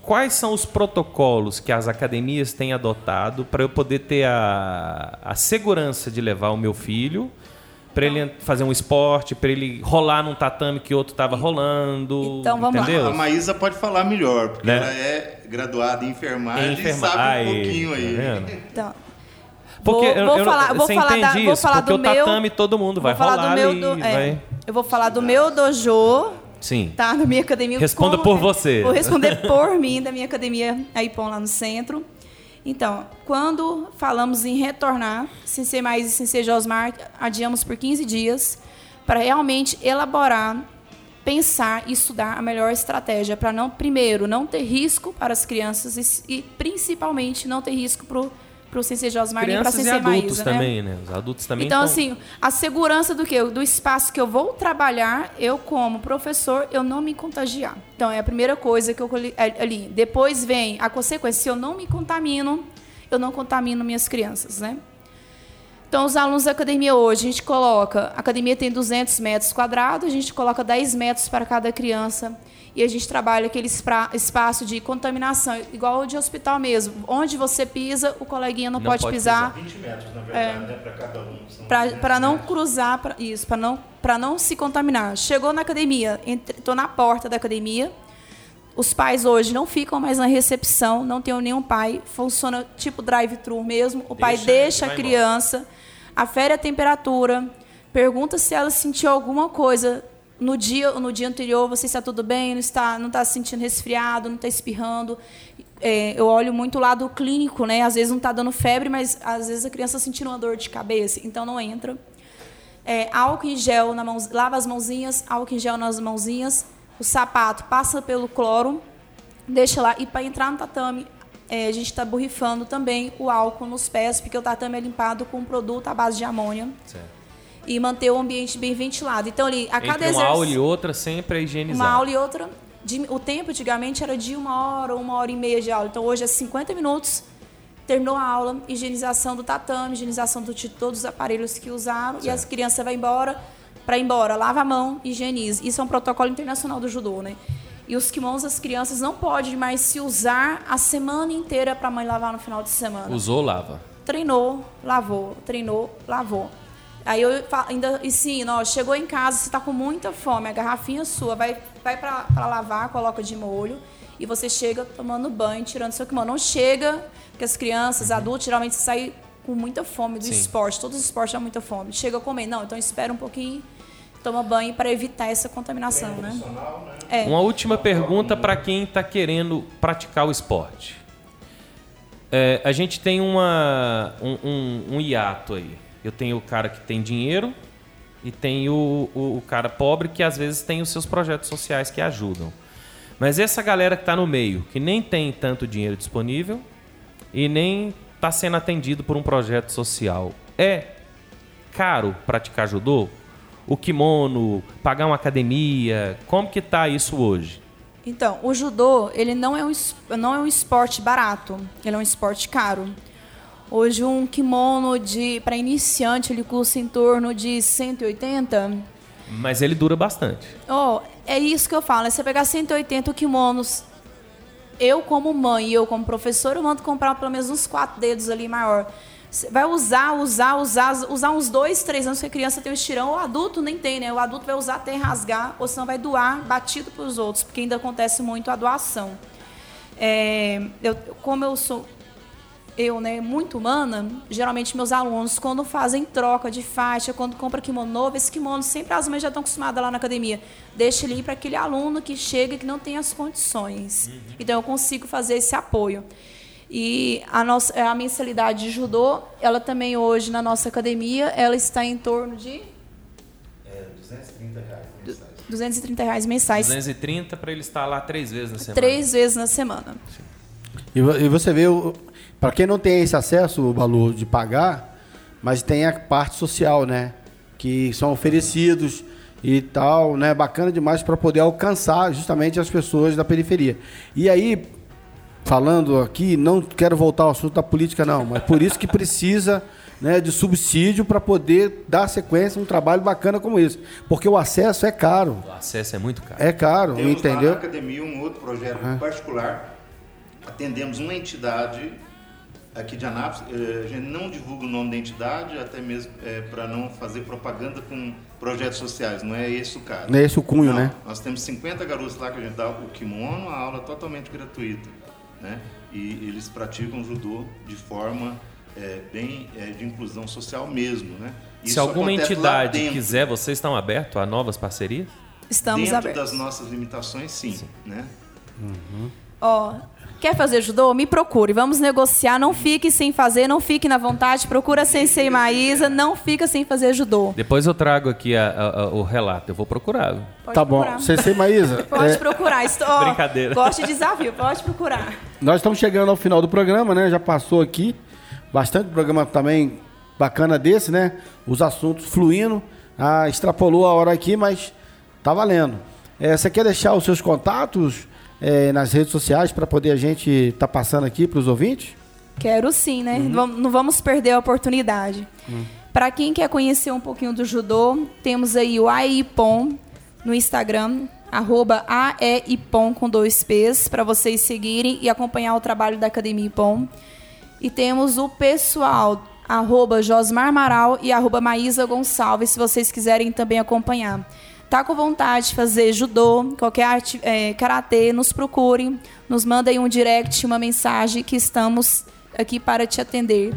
Quais são os protocolos que as academias têm adotado para eu poder ter a, a segurança de levar o meu filho para ele fazer um esporte, para ele rolar num tatame que outro estava rolando, Então, vamos lá. entendeu? A Maísa pode falar melhor, porque Né? ela é graduada em enfermagem Em e sabe um pouquinho aí. tá? Então, Porque vou, eu, vou eu, falar, vou você falar da, entende vou isso? falar Porque do o meu, tatame todo mundo vai falar rolar do meu, ali, do- é, vai... Eu vou falar do meu dojo, Sim. tá? Da minha academia. Responda como- por você. Vou responder por mim, da minha academia Aipom lá no centro. Então, quando falamos em retornar, Sensei Mais e Sensei Josmar, adiamos por 15 dias para realmente elaborar, pensar e estudar a melhor estratégia para não, primeiro, não ter risco para as crianças e, e principalmente não ter risco para o Sensei Josmar nem para a Crianças e Sensei adultos Maísa, né? também, né? Os adultos também Então, tão- assim, a segurança do que? Do espaço que eu vou trabalhar, eu, como professor, eu não me contagiar. Então, é a primeira coisa que eu é, ali. Depois vem a consequência. Se eu não me contamino, eu não contamino minhas crianças, né? Então, os alunos da academia hoje, a gente coloca... A academia tem 200 metros quadrados, a gente coloca 10 metros para cada criança. E a gente trabalha aquele espaço de contaminação, igual o de hospital mesmo. Onde você pisa, o coleguinha não, Não pode, pode pisar. 20 metros, na verdade, né? Para cada um. Para não cruzar pra, isso para não para não se contaminar. Chegou na academia estou na porta da academia. Os pais hoje não ficam mais na recepção não tenho nenhum pai. Funciona tipo drive-thru mesmo. O pai Deixa, deixa a criança afere a temperatura pergunta se ela sentiu alguma coisa no dia no dia anterior você está tudo bem? Não está não está se sentindo resfriado? Não está espirrando? É, eu olho muito o lado clínico né? Às vezes não está dando febre mas às vezes a criança está sentindo uma dor de cabeça então não entra. É, álcool em gel na mão, lava as mãozinhas, álcool em gel nas mãozinhas, o sapato passa pelo cloro, deixa lá. E para entrar no tatame, é, a gente está borrifando também o álcool nos pés, porque o tatame é limpado com um produto à base de amônia. E manter o ambiente bem ventilado. Então, ali, a cada Entre uma exercício. aula e outra, sempre é higienizar. Uma aula e outra. de- o tempo antigamente era de uma hora ou uma hora e meia de aula. Então hoje é 50 minutos. Terminou a aula, higienização do tatame, higienização do- de todos os aparelhos que usaram. E as crianças vão embora. Para ir embora, lava a mão, higienize. Isso é um protocolo internacional do judô, né? E os kimonos das crianças não podem mais se usar a semana inteira para a mãe lavar no final de semana Usou, lava. treinou, lavou, treinou, lavou. Aí eu ainda ensino, ó, chegou em casa, você está com muita fome, a garrafinha sua, vai, vai para lavar, coloca de molho, e você chega tomando banho, tirando seu kimono. Não chega, porque as crianças, adultos, geralmente saem com muita fome do Sim. esporte, todos os esportes dão muita fome. Chega a comer, não, então espera um pouquinho, toma banho para evitar essa contaminação, né? É. Uma última pergunta para quem está querendo praticar o esporte. É, a gente tem uma, um, um, um hiato aí. Eu tenho o cara que tem dinheiro e tem o, o, o cara pobre que às vezes tem os seus projetos sociais que ajudam. Mas essa galera que está no meio, que nem tem tanto dinheiro disponível e nem está sendo atendido por um projeto social, é caro praticar judô? O kimono, pagar uma academia, como que tá isso hoje? Então, o judô, ele não é um, não é um esporte barato, ele é um esporte caro. Hoje um kimono de para iniciante ele custa em torno de 180. Mas ele dura bastante. Oh, é isso que eu falo, é você pegar 180 kimonos eu como mãe e eu como professora, eu mando comprar pelo menos uns quatro dedos ali maior. Vai usar, usar, usar, usar uns dois, três anos que a criança tem o estirão, o adulto nem tem, né? O adulto vai usar até rasgar, ou senão vai doar batido para os outros, porque ainda acontece muito a doação. É, eu, como eu sou eu, né, muito humana, geralmente meus alunos, quando fazem troca de faixa, quando compra kimono novo, esse kimono sempre as mães já estão acostumadas lá na academia. Deixa ali para aquele aluno que chega que não tem as condições. Uhum. Então eu consigo fazer esse apoio. E a nossa a mensalidade de judô, ela também hoje na nossa academia, ela está em torno de é, 230 reais mensais. 230 reais mensais. 230 para ele estar lá três vezes na semana. Três vezes na semana. E, e você vê para quem não tem esse acesso, o valor de pagar, mas tem a parte social, né? Que são oferecidos e tal, né? Bacana demais para poder alcançar justamente as pessoas da periferia. E aí, falando aqui, não quero voltar ao assunto da política, não, mas por isso que precisa né, de subsídio para poder dar sequência a um trabalho bacana como esse. Porque o acesso é caro. O acesso é muito caro. É caro, Temos entendeu? Na academia um outro projeto uhum. particular. Atendemos uma entidade aqui de Anápolis, eh, a gente não divulga o nome da entidade, até mesmo é, para não fazer propaganda com projetos sociais, não é esse o caso. Não é esse o cunho, não, né? Nós temos 50 garotos lá que a gente dá o kimono, a aula totalmente gratuita, né? E eles praticam judô de forma é, bem é, de inclusão social mesmo, né? Isso Se alguma entidade quiser, vocês estão abertos a novas parcerias? Estamos dentro abertos. das nossas limitações, sim, sim. né? Uhum. Ó, Quer fazer judô? Me procure. Vamos negociar. Não fique sem fazer, não fique na vontade. Procura Sensei Maísa, não fica sem fazer judô. Depois eu trago aqui a, a, a, o relato. Eu vou procurar. Pode tá procurar. bom. Sensei Maísa. Pode é... procurar. Estou... Brincadeira. Gosto de desafio. Pode procurar. Nós estamos chegando ao final do programa, né? Já passou aqui. Bastante programa também bacana desse, né? Os assuntos fluindo. Ah, extrapolou a hora aqui, mas tá valendo. É, você quer deixar os seus contatos? É, nas redes sociais para poder a gente estar tá passando aqui para os ouvintes? Quero sim, né? Uhum. Não vamos perder a oportunidade. Uhum. Para quem quer conhecer um pouquinho do judô, temos aí o AEIPOM no Instagram, arroba AEIPOM com dois P's, para vocês seguirem e acompanhar o trabalho da Academia IPOM. E temos o pessoal, arroba Josmar Amaral e arroba Maísa Gonçalves, se vocês quiserem também acompanhar tá com vontade de fazer judô, qualquer arte, é, karatê, nos procure, nos mandem um direct, uma mensagem que estamos aqui para te atender.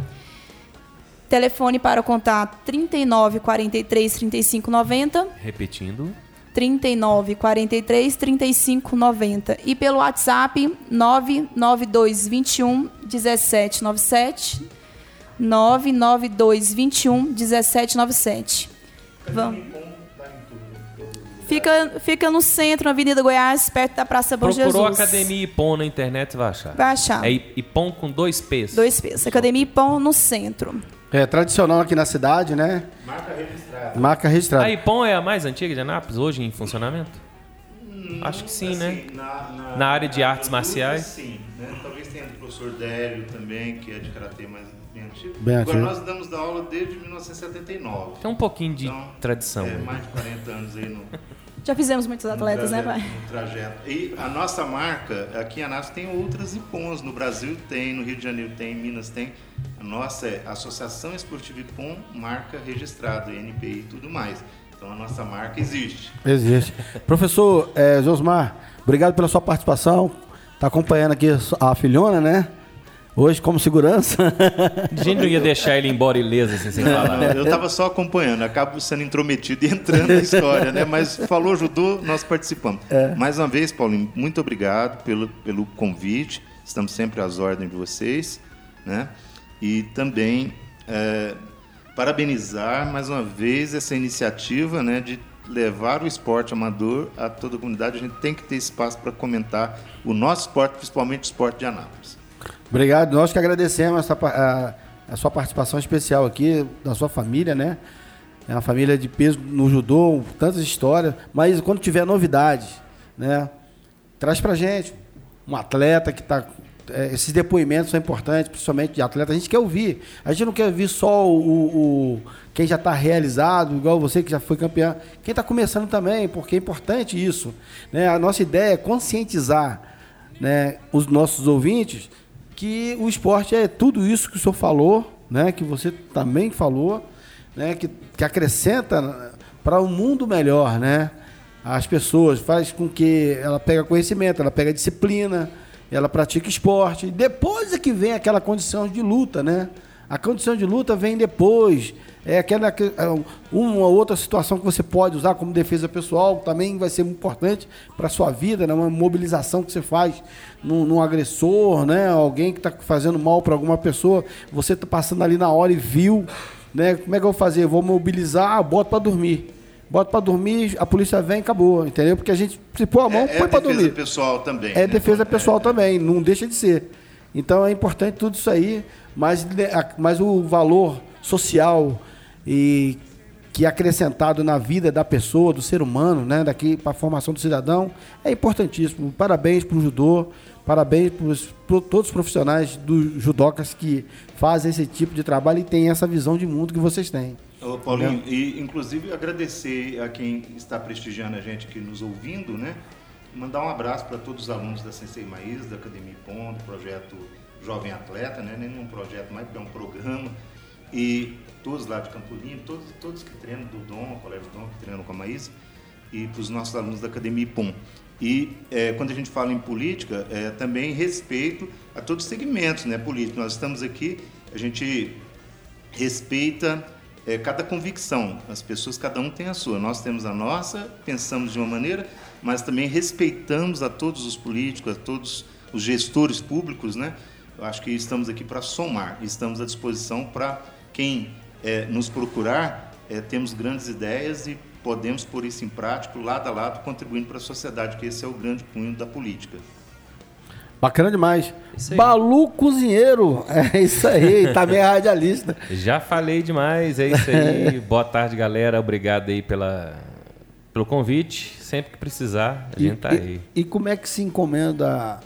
Telefone para o contato 39 43 35 90. Repetindo. 39 43 35 90 e pelo WhatsApp 992 21 17 97 992 21 17 97. Vamos. Fica, fica no centro, na Avenida Goiás, perto da Praça Bom Procurou Jesus. Procurou Academia Ipom na internet, vai achar. Vai achar. É Ipom com dois P's. Dois P's. Academia Ipom no centro. É tradicional aqui na cidade, né? Marca registrada. Marca registrada. A Ipom é a mais antiga de Anápolis, hoje em funcionamento? Hum, Acho que sim, assim, né? Na, na, na, área de na artes marciais? Sim, né? Talvez tenha do professor Délio também, que é de karatê mais bem antigo. Bem Agora antigo. nós damos da aula desde 1979. Tem um pouquinho de então, tradição. É, mais de 40 anos aí no. Já fizemos muitos atletas, trajeto, né, pai? No trajeto. E a nossa marca, aqui em Anápolis tem outras IPONs. No Brasil tem, no Rio de Janeiro tem, em Minas tem. A nossa é Associação Esportiva IPON, marca registrada, NPI e tudo mais. Então a nossa marca existe. Existe. Professor é, Josmar, obrigado pela sua participação. Está acompanhando aqui a filhona, né? Hoje, como segurança. A gente não ia deixar ele embora ileso, assim, sem falar. Não, eu estava só acompanhando, acabo sendo intrometido e entrando na história, né? Mas falou, ajudou, nós participamos. É. Mais uma vez, Paulinho, muito obrigado pelo, pelo convite. Estamos sempre às ordens de vocês, né? E também é, parabenizar mais uma vez essa iniciativa, né? De levar o esporte amador a toda a comunidade. A gente tem que ter espaço para comentar o nosso esporte, principalmente o esporte de Anápolis. Obrigado. Nós que agradecemos a, a, a, sua participação especial aqui, da sua família, né? É uma família de peso no judô, tantas histórias. Mas quando tiver novidade, né? Traz pra gente. Um atleta que está é, esses depoimentos são importantes, principalmente de atleta. A gente quer ouvir. A gente não quer ouvir só o, o quem já está realizado, igual você que já foi campeão. Quem está começando também, porque é importante isso. Né? A nossa ideia é conscientizar né, os nossos ouvintes que o esporte é tudo isso que o senhor falou, né, que você também falou, né, que, que acrescenta para um mundo melhor, né? As pessoas faz com que ela pega conhecimento, ela pega disciplina, ela pratica esporte. Depois é que vem aquela condição de luta, né? A condição de luta vem depois. É aquela é uma outra situação que você pode usar como defesa pessoal, também vai ser importante para a sua vida, né? uma mobilização que você faz num, num agressor, né? alguém que está fazendo mal para alguma pessoa, você está passando ali na hora e viu, né? como é que eu vou fazer? vou mobilizar, ah, boto para dormir. Bota para dormir, a polícia vem e acabou, entendeu? Porque a gente, se pôr a mão, é, põe para dormir. É defesa pessoal também. É né? defesa pessoal é, também, não deixa de ser. Então é importante tudo isso aí, mas, mas o valor social e que é acrescentado na vida da pessoa, do ser humano, né, daqui para a formação do cidadão, é importantíssimo. Parabéns para o judô, parabéns para todos os profissionais do judocas que fazem esse tipo de trabalho e têm essa visão de mundo que vocês têm. Ô, Paulinho, e inclusive agradecer a quem está prestigiando a gente aqui nos ouvindo, né? Mandar um abraço para todos os alunos da Sensei Maísa, da Academia Ponto, do projeto Jovem Atleta, né? Nem um projeto mais, porque é um programa. E todos lá de Campo Limpo, todos, todos que treinam do Dom, o Colégio Dom, que treinam com a Maísa, e para os nossos alunos da Academia IPOM. E é, quando a gente fala em política, é, também respeito a todos os segmentos né, políticos. Nós estamos aqui, a gente respeita é, cada convicção. As pessoas, cada um tem a sua. Nós temos a nossa, pensamos de uma maneira, mas também respeitamos a todos os políticos, a todos os gestores públicos, né? Eu acho que estamos aqui para somar, estamos à disposição para quem é, nos procurar. É, temos grandes ideias e podemos pôr isso em prática, lado a lado, contribuindo para a sociedade, que esse é o grande cunho da política. Bacana demais. Balu Cozinheiro. É isso aí, também é radialista. Já falei demais, é isso aí. Boa tarde, galera. Obrigado aí pela, pelo convite. Sempre que precisar, a gente tá aí. E, e como é que se encomenda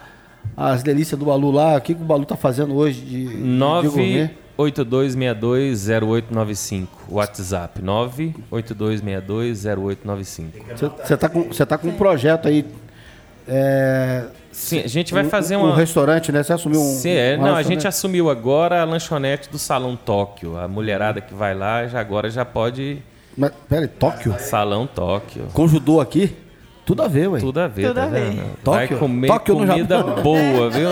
as delícias do Balu lá? O que, que o Balu tá fazendo hoje de, 9... 82620895, WhatsApp 982620895. Você tá com você tá com um projeto aí é, Sim, a gente vai fazer um, um restaurante, né? Você assumiu um. Sim, é. Um não, a gente assumiu agora a lanchonete do Salão Tóquio. A mulherada que vai lá já agora já pode. Mas, peraí, Tóquio? Salão Tóquio. Com judô aqui? Tudo a ver, ué. Tudo a ver, Tudo tá a ver. vendo? Vai comer Tóquio comida boa, viu?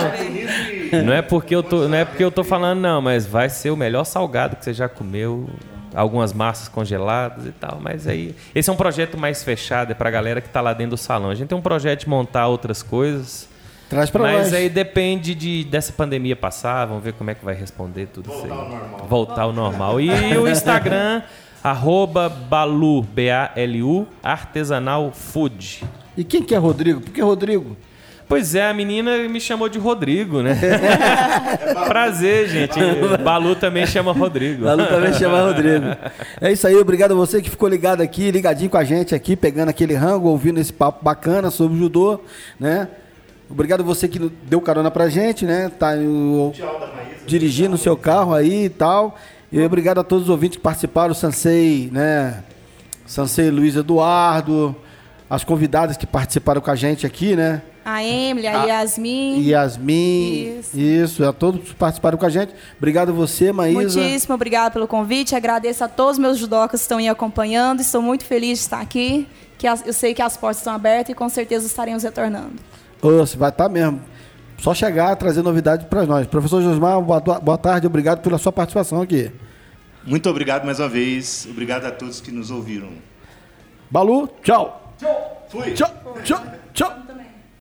Não é porque eu tô, não é porque eu tô falando não, mas vai ser o melhor salgado que você já comeu algumas massas congeladas e tal. Mas aí, esse é um projeto mais fechado, é para a galera que está lá dentro do salão. A gente tem um projeto de montar outras coisas. Traz pra Mas nós. aí depende de, dessa pandemia passar, vamos ver como é que vai responder tudo Voltar isso aí. ao normal. Voltar ao normal. E o Instagram, arroba Balu, B-A-L-U, Artesanal Food. E quem que é Rodrigo? Por que Rodrigo? Pois é, a menina me chamou de Rodrigo, né? Prazer, gente. Balu também chama Rodrigo. Balu também chama Rodrigo. É isso aí, obrigado a você que ficou ligado aqui, ligadinho com a gente aqui, pegando aquele rango, ouvindo esse papo bacana sobre judô, né? Obrigado a você que deu carona pra gente, né? Tá o, dirigindo o seu carro aí e tal. E obrigado a todos os ouvintes que participaram, o Sansei, né? Sansei Luiz Eduardo, as convidadas que participaram com a gente aqui, né? A Emily, a, Yasmin. Yasmin. Isso. isso. A todos que participaram com a gente. Obrigado a você, Maísa. Muitíssimo obrigado pelo convite. Agradeço a todos os meus judocas que estão aí acompanhando. Estou muito feliz de estar aqui. Que eu sei que as portas estão abertas e com certeza estaremos retornando. Você vai estar mesmo. Só chegar, trazer novidade para nós. Professor Josmar, boa tarde. Obrigado pela sua participação aqui. Muito obrigado mais uma vez. Obrigado a todos que nos ouviram. Balu, tchau. Tchau. Fui. Tchau, tchau, tchau.